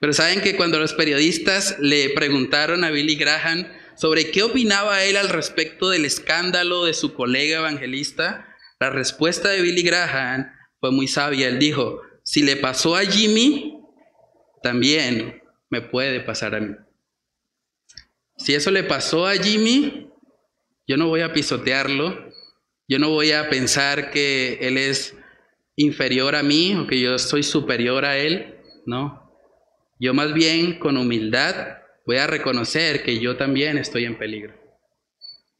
Pero saben que cuando los periodistas le preguntaron a Billy Graham sobre qué opinaba él al respecto del escándalo de su colega evangelista, la respuesta de Billy Graham fue muy sabia. Él dijo, si le pasó a Jimmy, también me puede pasar a mí. Si eso le pasó a Jimmy, yo no voy a pisotearlo, yo no voy a pensar que él es inferior a mí o que yo soy superior a él, no. Yo más bien con humildad voy a reconocer que yo también estoy en peligro.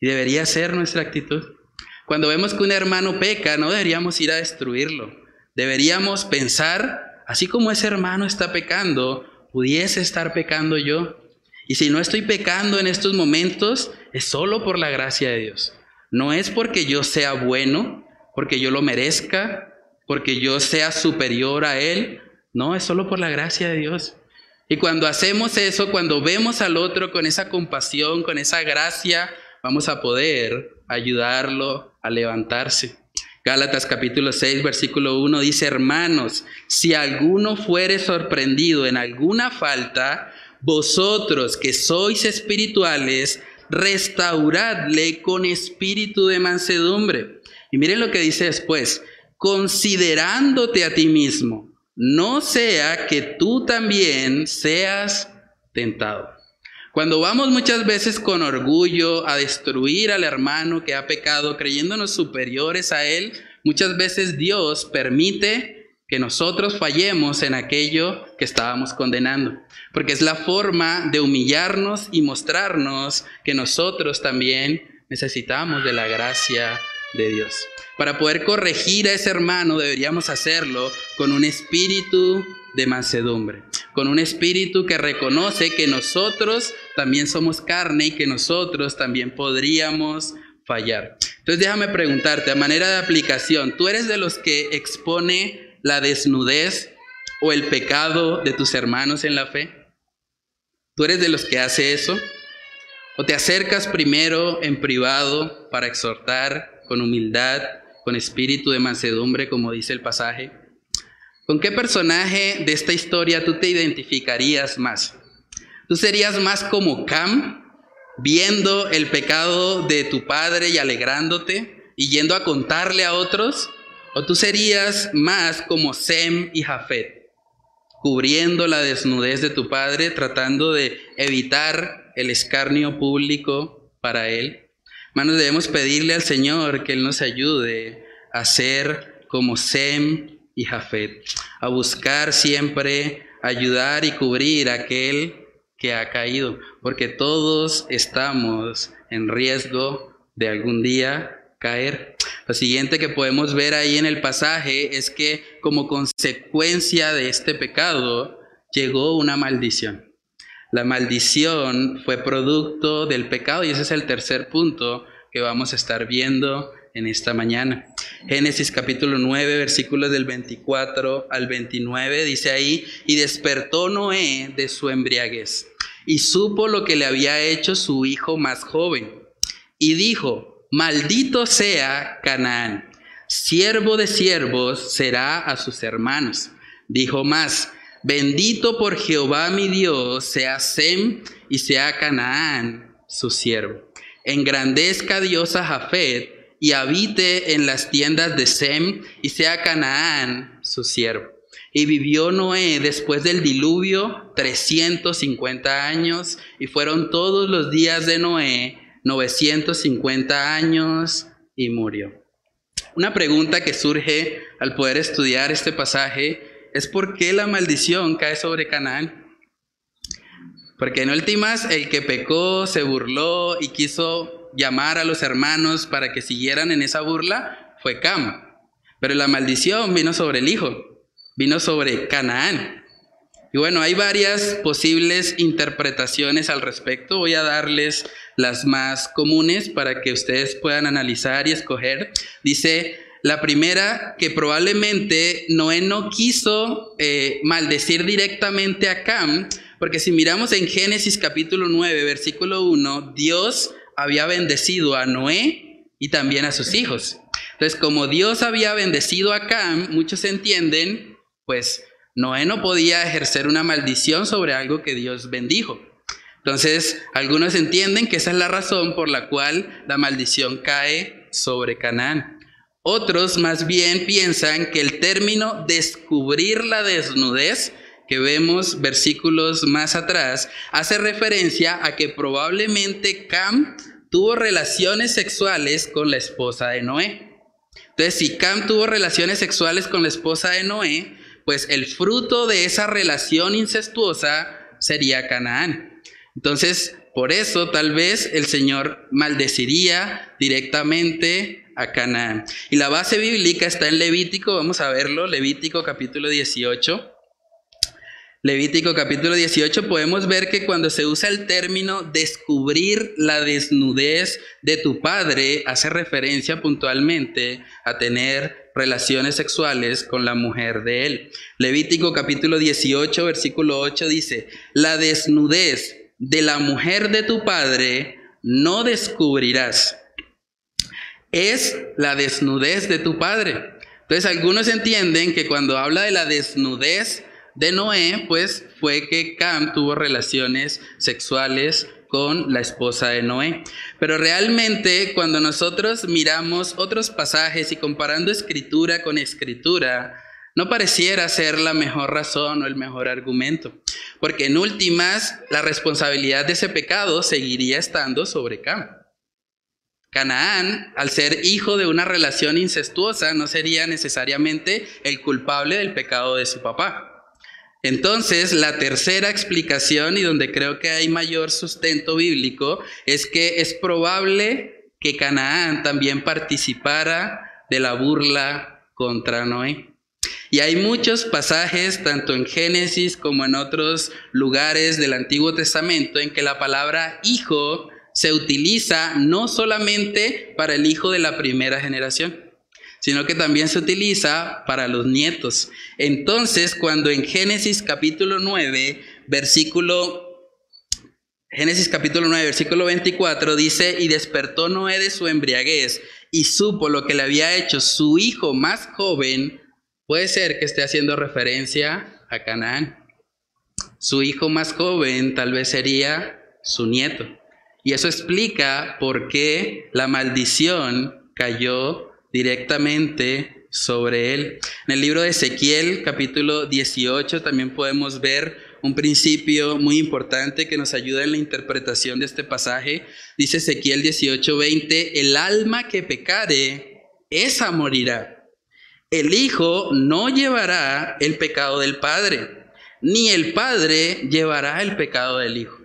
Y debería ser nuestra actitud. Cuando vemos que un hermano peca, no deberíamos ir a destruirlo. Deberíamos pensar, así como ese hermano está pecando, pudiese estar pecando yo. Y si no estoy pecando en estos momentos, es solo por la gracia de Dios. No es porque yo sea bueno, porque yo lo merezca, porque yo sea superior a Él. No, es solo por la gracia de Dios. Y cuando hacemos eso, cuando vemos al otro con esa compasión, con esa gracia, vamos a poder ayudarlo a levantarse. Gálatas capítulo 6, versículo 1 dice, hermanos, si alguno fuere sorprendido en alguna falta, vosotros que sois espirituales, restauradle con espíritu de mansedumbre. Y miren lo que dice después, considerándote a ti mismo, no sea que tú también seas tentado. Cuando vamos muchas veces con orgullo a destruir al hermano que ha pecado, creyéndonos superiores a él, muchas veces Dios permite que nosotros fallemos en aquello que estábamos condenando, porque es la forma de humillarnos y mostrarnos que nosotros también necesitamos de la gracia de Dios. Para poder corregir a ese hermano deberíamos hacerlo con un espíritu de mansedumbre, con un espíritu que reconoce que nosotros también somos carne y que nosotros también podríamos fallar. Entonces déjame preguntarte, a manera de aplicación, ¿tú eres de los que expone la desnudez o el pecado de tus hermanos en la fe? ¿Tú eres de los que hace eso? ¿O te acercas primero en privado para exhortar con humildad, con espíritu de mansedumbre, como dice el pasaje? ¿Con qué personaje de esta historia tú te identificarías más? ¿Tú serías más como Cam, viendo el pecado de tu padre y alegrándote y yendo a contarle a otros? ¿O tú serías más como Sem y Jafet, cubriendo la desnudez de tu padre, tratando de evitar el escarnio público para él? Hermanos, debemos pedirle al Señor que Él nos ayude a ser como Sem y Jafet, a buscar siempre ayudar y cubrir a aquel que ha caído, porque todos estamos en riesgo de algún día caer. Lo siguiente que podemos ver ahí en el pasaje es que como consecuencia de este pecado llegó una maldición. La maldición fue producto del pecado y ese es el tercer punto que vamos a estar viendo en esta mañana. Génesis capítulo 9, versículos del 24 al 29, dice ahí, y despertó Noé de su embriaguez y supo lo que le había hecho su hijo más joven. Y dijo, maldito sea Canaán, siervo de siervos será a sus hermanos. Dijo más, bendito por Jehová mi Dios sea Sem y sea Canaán su siervo. Engrandezca Dios a Jafet y habite en las tiendas de Sem y sea Canaán su siervo. Y vivió Noé después del diluvio 350 años y fueron todos los días de Noé 950 años y murió. Una pregunta que surge al poder estudiar este pasaje es por qué la maldición cae sobre Canaán. Porque en últimas el que pecó, se burló y quiso llamar a los hermanos para que siguieran en esa burla fue Cam. Pero la maldición vino sobre el hijo, vino sobre Canaán. Y bueno, hay varias posibles interpretaciones al respecto. Voy a darles las más comunes para que ustedes puedan analizar y escoger. Dice, La primera, que probablemente Noé no quiso eh, maldecir directamente a Cam, porque si miramos en Génesis capítulo 9, versículo 1, Dios había bendecido a Noé y también a sus hijos. Entonces, como Dios había bendecido a Cam, muchos entienden, pues Noé no podía ejercer una maldición sobre algo que Dios bendijo. Entonces, algunos entienden que esa es la razón por la cual la maldición cae sobre Canaán. Otros más bien piensan que el término descubrir la desnudez que vemos versículos más atrás hace referencia a que probablemente Cam tuvo relaciones sexuales con la esposa de Noé. Entonces, si Cam tuvo relaciones sexuales con la esposa de Noé, pues el fruto de esa relación incestuosa sería Canaán. Entonces, por eso tal vez el Señor maldeciría directamente a Canaán. Y la base bíblica está en Levítico, vamos a verlo, Levítico capítulo 18. Levítico capítulo 18 podemos ver que cuando se usa el término descubrir la desnudez de tu padre, hace referencia puntualmente a tener relaciones sexuales con la mujer de él. Levítico capítulo 18 versículo 8 dice, la desnudez de la mujer de tu padre no descubrirás. Es la desnudez de tu padre. Entonces algunos entienden que cuando habla de la desnudez, de Noé, pues fue que Cam tuvo relaciones sexuales con la esposa de Noé. Pero realmente cuando nosotros miramos otros pasajes y comparando escritura con escritura, no pareciera ser la mejor razón o el mejor argumento, porque en últimas la responsabilidad de ese pecado seguiría estando sobre Cam. Canaán, al ser hijo de una relación incestuosa, no sería necesariamente el culpable del pecado de su papá. Entonces, la tercera explicación, y donde creo que hay mayor sustento bíblico, es que es probable que Canaán también participara de la burla contra Noé. Y hay muchos pasajes, tanto en Génesis como en otros lugares del Antiguo Testamento, en que la palabra hijo se utiliza no solamente para el hijo de la primera generación, sino que también se utiliza para los nietos. Entonces, cuando en Génesis capítulo 9, versículo Génesis capítulo 9, versículo 24 dice, y despertó Noé de su embriaguez y supo lo que le había hecho su hijo más joven, puede ser que esté haciendo referencia a Canaán. Su hijo más joven tal vez sería su nieto. Y eso explica por qué la maldición cayó directamente sobre él. En el libro de Ezequiel, capítulo 18, también podemos ver un principio muy importante que nos ayuda en la interpretación de este pasaje. Dice Ezequiel 18:20, el alma que pecare, esa morirá. El Hijo no llevará el pecado del Padre, ni el Padre llevará el pecado del Hijo.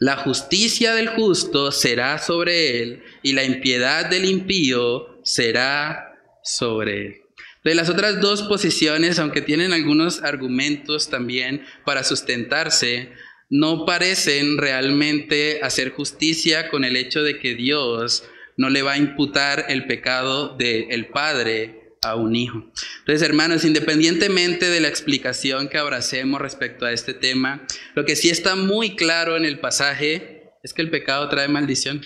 La justicia del justo será sobre él, y la impiedad del impío será sobre él. De las otras dos posiciones, aunque tienen algunos argumentos también para sustentarse, no parecen realmente hacer justicia con el hecho de que Dios no le va a imputar el pecado del padre a un hijo. Entonces, hermanos, independientemente de la explicación que abracemos respecto a este tema, lo que sí está muy claro en el pasaje es que el pecado trae maldición.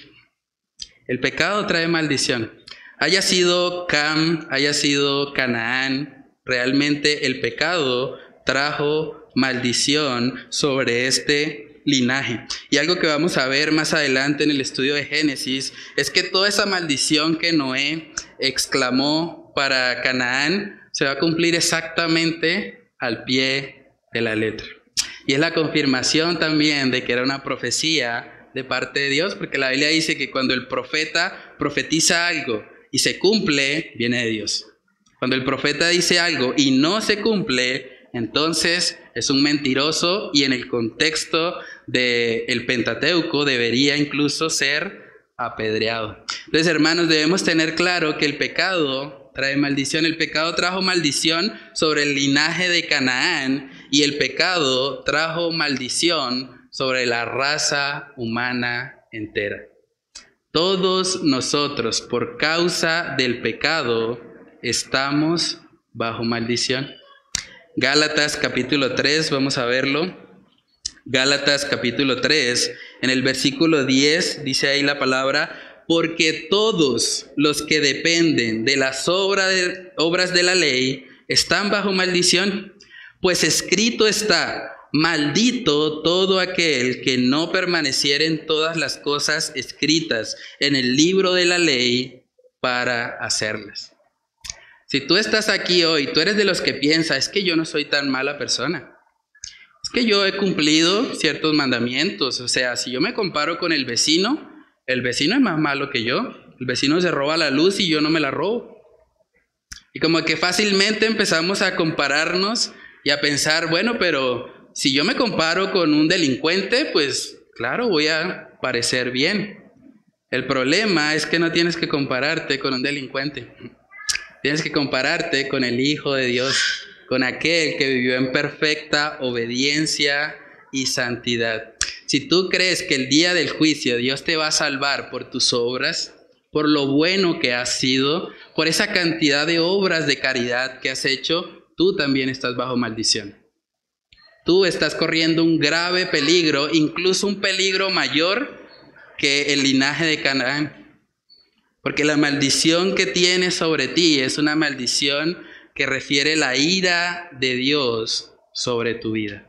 El pecado trae maldición haya sido Cam, haya sido Canaán, realmente el pecado trajo maldición sobre este linaje. Y algo que vamos a ver más adelante en el estudio de Génesis es que toda esa maldición que Noé exclamó para Canaán se va a cumplir exactamente al pie de la letra. Y es la confirmación también de que era una profecía de parte de Dios, porque la Biblia dice que cuando el profeta profetiza algo y se cumple, viene de Dios. Cuando el profeta dice algo y no se cumple, entonces es un mentiroso y en el contexto del Pentateuco debería incluso ser apedreado. Entonces, hermanos, debemos tener claro que el pecado trae maldición. El pecado trajo maldición sobre el linaje de Canaán y el pecado trajo maldición sobre la raza humana entera. Todos nosotros, por causa del pecado, estamos bajo maldición. Gálatas capítulo 3, vamos a verlo. Gálatas capítulo 3, en el versículo 10 dice ahí la palabra, porque todos los que dependen de las obras de, obras de la ley están bajo maldición, pues escrito está, maldito todo aquel que no permaneciera en todas las cosas escritas en el libro de la ley para hacerlas. Si tú estás aquí hoy, tú eres de los que piensa, es que yo no soy tan mala persona. Es que yo he cumplido ciertos mandamientos. O sea, si yo me comparo con el vecino, el vecino es más malo que yo. El vecino se roba la luz y yo no me la robo. Y como que fácilmente empezamos a compararnos y a pensar, bueno, pero si yo me comparo con un delincuente, pues claro, voy a parecer bien. El problema es que no tienes que compararte con un delincuente. Tienes que compararte con el Hijo de Dios, con aquel que vivió en perfecta obediencia y santidad. Si tú crees que el día del juicio Dios te va a salvar por tus obras, por lo bueno que has sido, por esa cantidad de obras de caridad que has hecho, tú también estás bajo maldición. Tú estás corriendo un grave peligro, incluso un peligro mayor que el linaje de Canaán. Porque la maldición que tienes sobre ti es una maldición que refiere la ira de Dios sobre tu vida.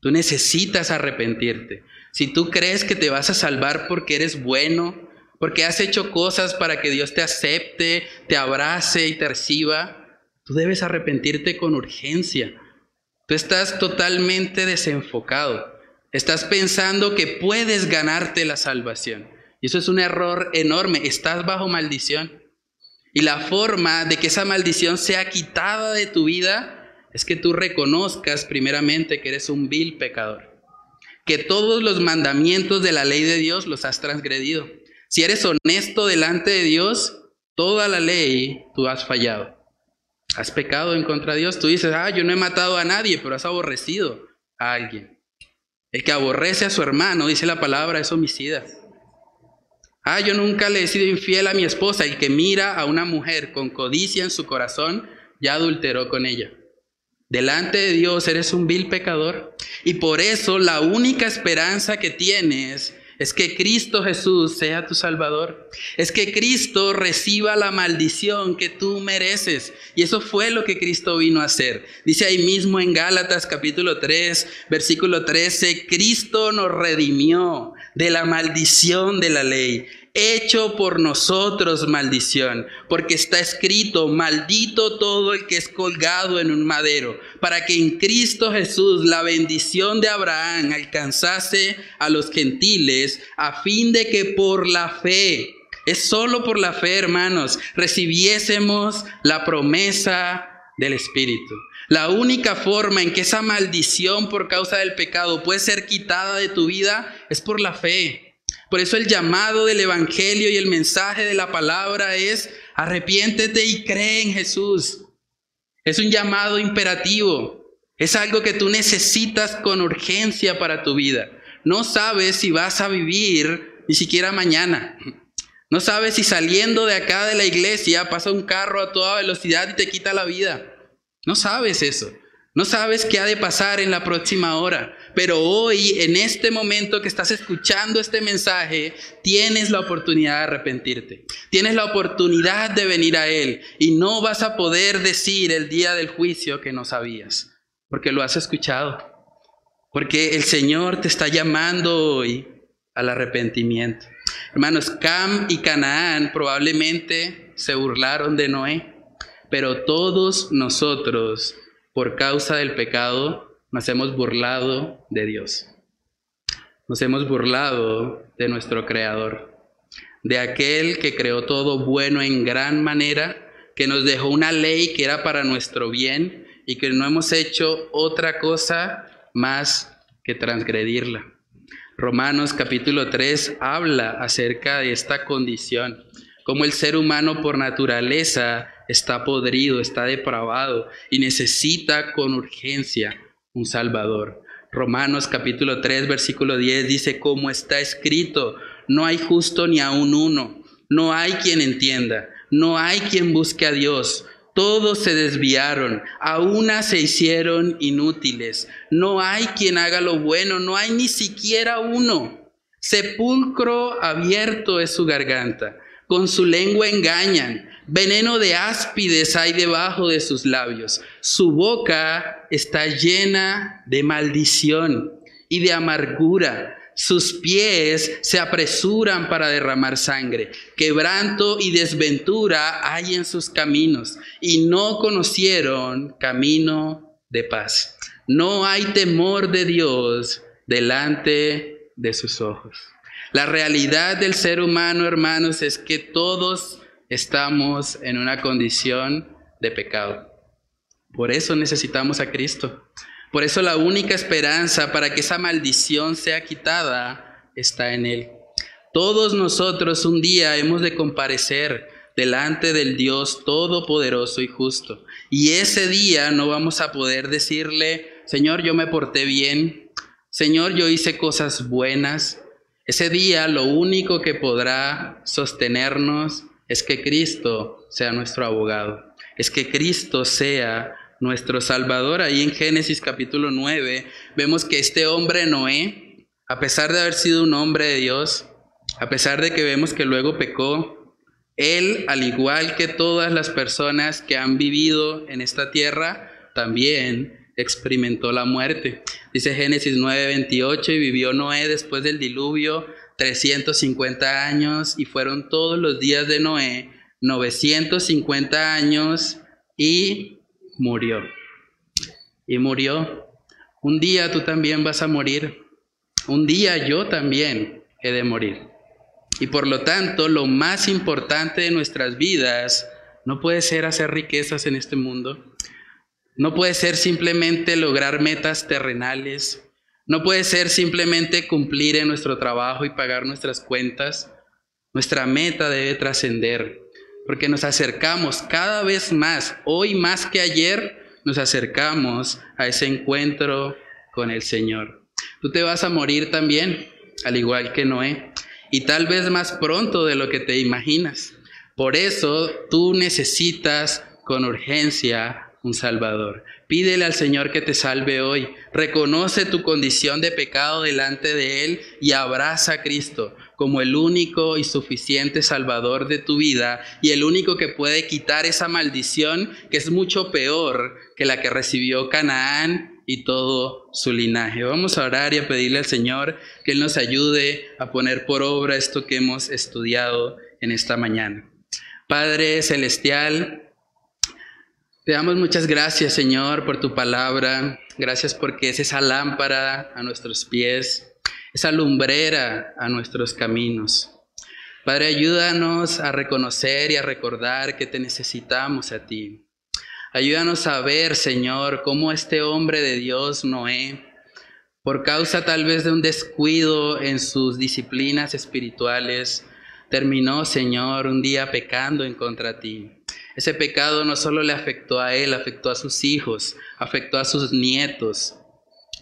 Tú necesitas arrepentirte. Si tú crees que te vas a salvar porque eres bueno, porque has hecho cosas para que Dios te acepte, te abrace y te reciba, tú debes arrepentirte con urgencia. Tú estás totalmente desenfocado. Estás pensando que puedes ganarte la salvación. Y eso es un error enorme. Estás bajo maldición. Y la forma de que esa maldición sea quitada de tu vida es que tú reconozcas primeramente que eres un vil pecador. Que todos los mandamientos de la ley de Dios los has transgredido. Si eres honesto delante de Dios, toda la ley tú has fallado. Has pecado en contra de Dios. Tú dices, ah, yo no he matado a nadie, pero has aborrecido a alguien. El que aborrece a su hermano, dice la palabra, es homicida. Ah, yo nunca le he sido infiel a mi esposa. El que mira a una mujer con codicia en su corazón, ya adulteró con ella. Delante de Dios eres un vil pecador. Y por eso la única esperanza que tienes es que Cristo Jesús sea tu Salvador. Es que Cristo reciba la maldición que tú mereces. Y eso fue lo que Cristo vino a hacer. Dice ahí mismo en Gálatas capítulo 3, versículo 13, Cristo nos redimió de la maldición de la ley hecho por nosotros maldición, porque está escrito, maldito todo el que es colgado en un madero, para que en Cristo Jesús la bendición de Abraham alcanzase a los gentiles, a fin de que por la fe, es solo por la fe, hermanos, recibiésemos la promesa del Espíritu. La única forma en que esa maldición por causa del pecado puede ser quitada de tu vida es por la fe. Por eso el llamado del Evangelio y el mensaje de la palabra es arrepiéntete y cree en Jesús. Es un llamado imperativo. Es algo que tú necesitas con urgencia para tu vida. No sabes si vas a vivir ni siquiera mañana. No sabes si saliendo de acá de la iglesia pasa un carro a toda velocidad y te quita la vida. No sabes eso. No sabes qué ha de pasar en la próxima hora, pero hoy, en este momento que estás escuchando este mensaje, tienes la oportunidad de arrepentirte. Tienes la oportunidad de venir a Él y no vas a poder decir el día del juicio que no sabías, porque lo has escuchado. Porque el Señor te está llamando hoy al arrepentimiento. Hermanos, Cam y Canaán probablemente se burlaron de Noé, pero todos nosotros por causa del pecado, nos hemos burlado de Dios. Nos hemos burlado de nuestro Creador, de aquel que creó todo bueno en gran manera, que nos dejó una ley que era para nuestro bien y que no hemos hecho otra cosa más que transgredirla. Romanos capítulo 3 habla acerca de esta condición, como el ser humano por naturaleza está podrido, está depravado y necesita con urgencia un Salvador. Romanos capítulo 3 versículo 10 dice, como está escrito, no hay justo ni aun uno, no hay quien entienda, No hay quien busque a Dios. Todos se desviaron, a una se hicieron inútiles. No hay quien haga lo bueno, no hay ni siquiera uno. Sepulcro abierto es su garganta, con su lengua engañan, veneno de áspides hay debajo de sus labios. Su boca está llena de maldición y de amargura. Sus pies se apresuran para derramar sangre. Quebranto y desventura hay en sus caminos y no conocieron camino de paz. No hay temor de Dios delante de sus ojos. La realidad del ser humano, hermanos, es que todos estamos en una condición de pecado. Por eso necesitamos a Cristo. Por eso la única esperanza para que esa maldición sea quitada está en Él. Todos nosotros un día hemos de comparecer delante del Dios Todopoderoso y justo. Y ese día no vamos a poder decirle, Señor, yo me porté bien, Señor, yo hice cosas buenas. Ese día lo único que podrá sostenernos es que Cristo sea nuestro abogado, es que Cristo sea nuestro Salvador. Ahí en Génesis capítulo 9 vemos que este hombre Noé, a pesar de haber sido un hombre de Dios, a pesar de que vemos que luego pecó, él, al igual que todas las personas que han vivido en esta tierra, también experimentó la muerte. Dice Génesis 9:28, y vivió Noé después del diluvio 350 años, y fueron todos los días de Noé 950 años, y murió. Y murió. Un día tú también vas a morir. Un día yo también he de morir. Y por lo tanto, lo más importante de nuestras vidas no puede ser hacer riquezas en este mundo. No puede ser simplemente lograr metas terrenales. No puede ser simplemente cumplir en nuestro trabajo y pagar nuestras cuentas. Nuestra meta debe trascender porque nos acercamos cada vez más, hoy más que ayer, nos acercamos a ese encuentro con el Señor. Tú te vas a morir también, al igual que Noé, y tal vez más pronto de lo que te imaginas. Por eso tú necesitas con urgencia un Salvador. Pídele al Señor que te salve hoy. Reconoce tu condición de pecado delante de Él y abraza a Cristo como el único y suficiente Salvador de tu vida y el único que puede quitar esa maldición que es mucho peor que la que recibió Canaán y todo su linaje. Vamos a orar y a pedirle al Señor que Él nos ayude a poner por obra esto que hemos estudiado en esta mañana. Padre Celestial, te damos muchas gracias, Señor, por tu palabra. Gracias porque es esa lámpara a nuestros pies esa lumbrera a nuestros caminos. Padre, ayúdanos a reconocer y a recordar que te necesitamos a ti. Ayúdanos a ver, Señor, cómo este hombre de Dios, Noé, por causa tal vez de un descuido en sus disciplinas espirituales, terminó, Señor, un día pecando en contra ti. Ese pecado no solo le afectó a él, afectó a sus hijos, afectó a sus nietos.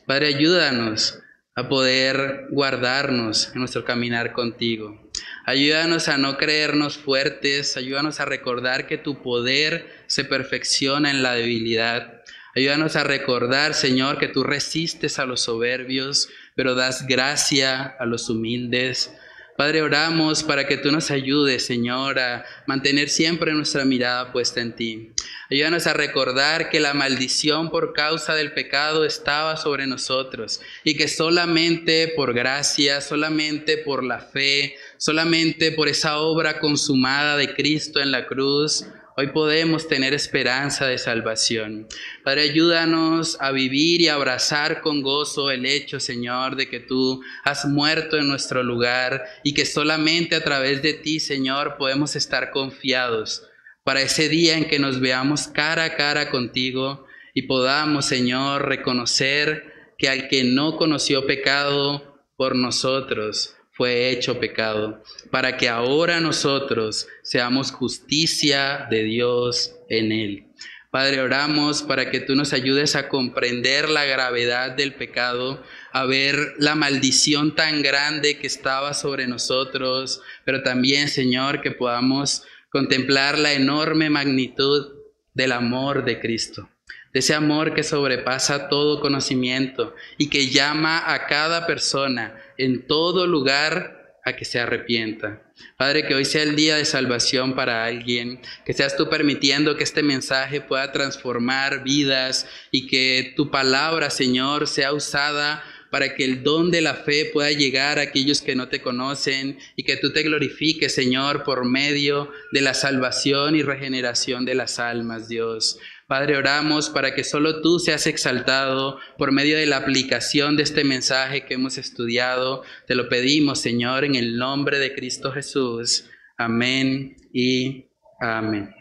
Padre, ayúdanos a poder guardarnos en nuestro caminar contigo. Ayúdanos a no creernos fuertes, ayúdanos a recordar que tu poder se perfecciona en la debilidad. Ayúdanos a recordar, Señor, que tú resistes a los soberbios, pero das gracia a los humildes. Padre, oramos para que tú nos ayudes, Señor, a mantener siempre nuestra mirada puesta en ti. Ayúdanos a recordar que la maldición por causa del pecado estaba sobre nosotros y que solamente por gracia, solamente por la fe, solamente por esa obra consumada de Cristo en la cruz, Hoy podemos tener esperanza de salvación. Padre, ayúdanos a vivir y abrazar con gozo el hecho, Señor, de que tú has muerto en nuestro lugar y que solamente a través de ti, Señor, podemos estar confiados para ese día en que nos veamos cara a cara contigo y podamos, Señor, reconocer que al que no conoció pecado por nosotros, fue hecho pecado, para que ahora nosotros seamos justicia de Dios en él. Padre, oramos para que tú nos ayudes a comprender la gravedad del pecado, a ver la maldición tan grande que estaba sobre nosotros, pero también, Señor, que podamos contemplar la enorme magnitud del amor de Cristo, de ese amor que sobrepasa todo conocimiento y que llama a cada persona en todo lugar a que se arrepienta. Padre, que hoy sea el día de salvación para alguien, que seas tú permitiendo que este mensaje pueda transformar vidas y que tu palabra, Señor, sea usada para que el don de la fe pueda llegar a aquellos que no te conocen y que tú te glorifiques, Señor, por medio de la salvación y regeneración de las almas, Dios. Padre, oramos para que solo tú seas exaltado por medio de la aplicación de este mensaje que hemos estudiado. Te lo pedimos, Señor, en el nombre de Cristo Jesús. Amén y amén.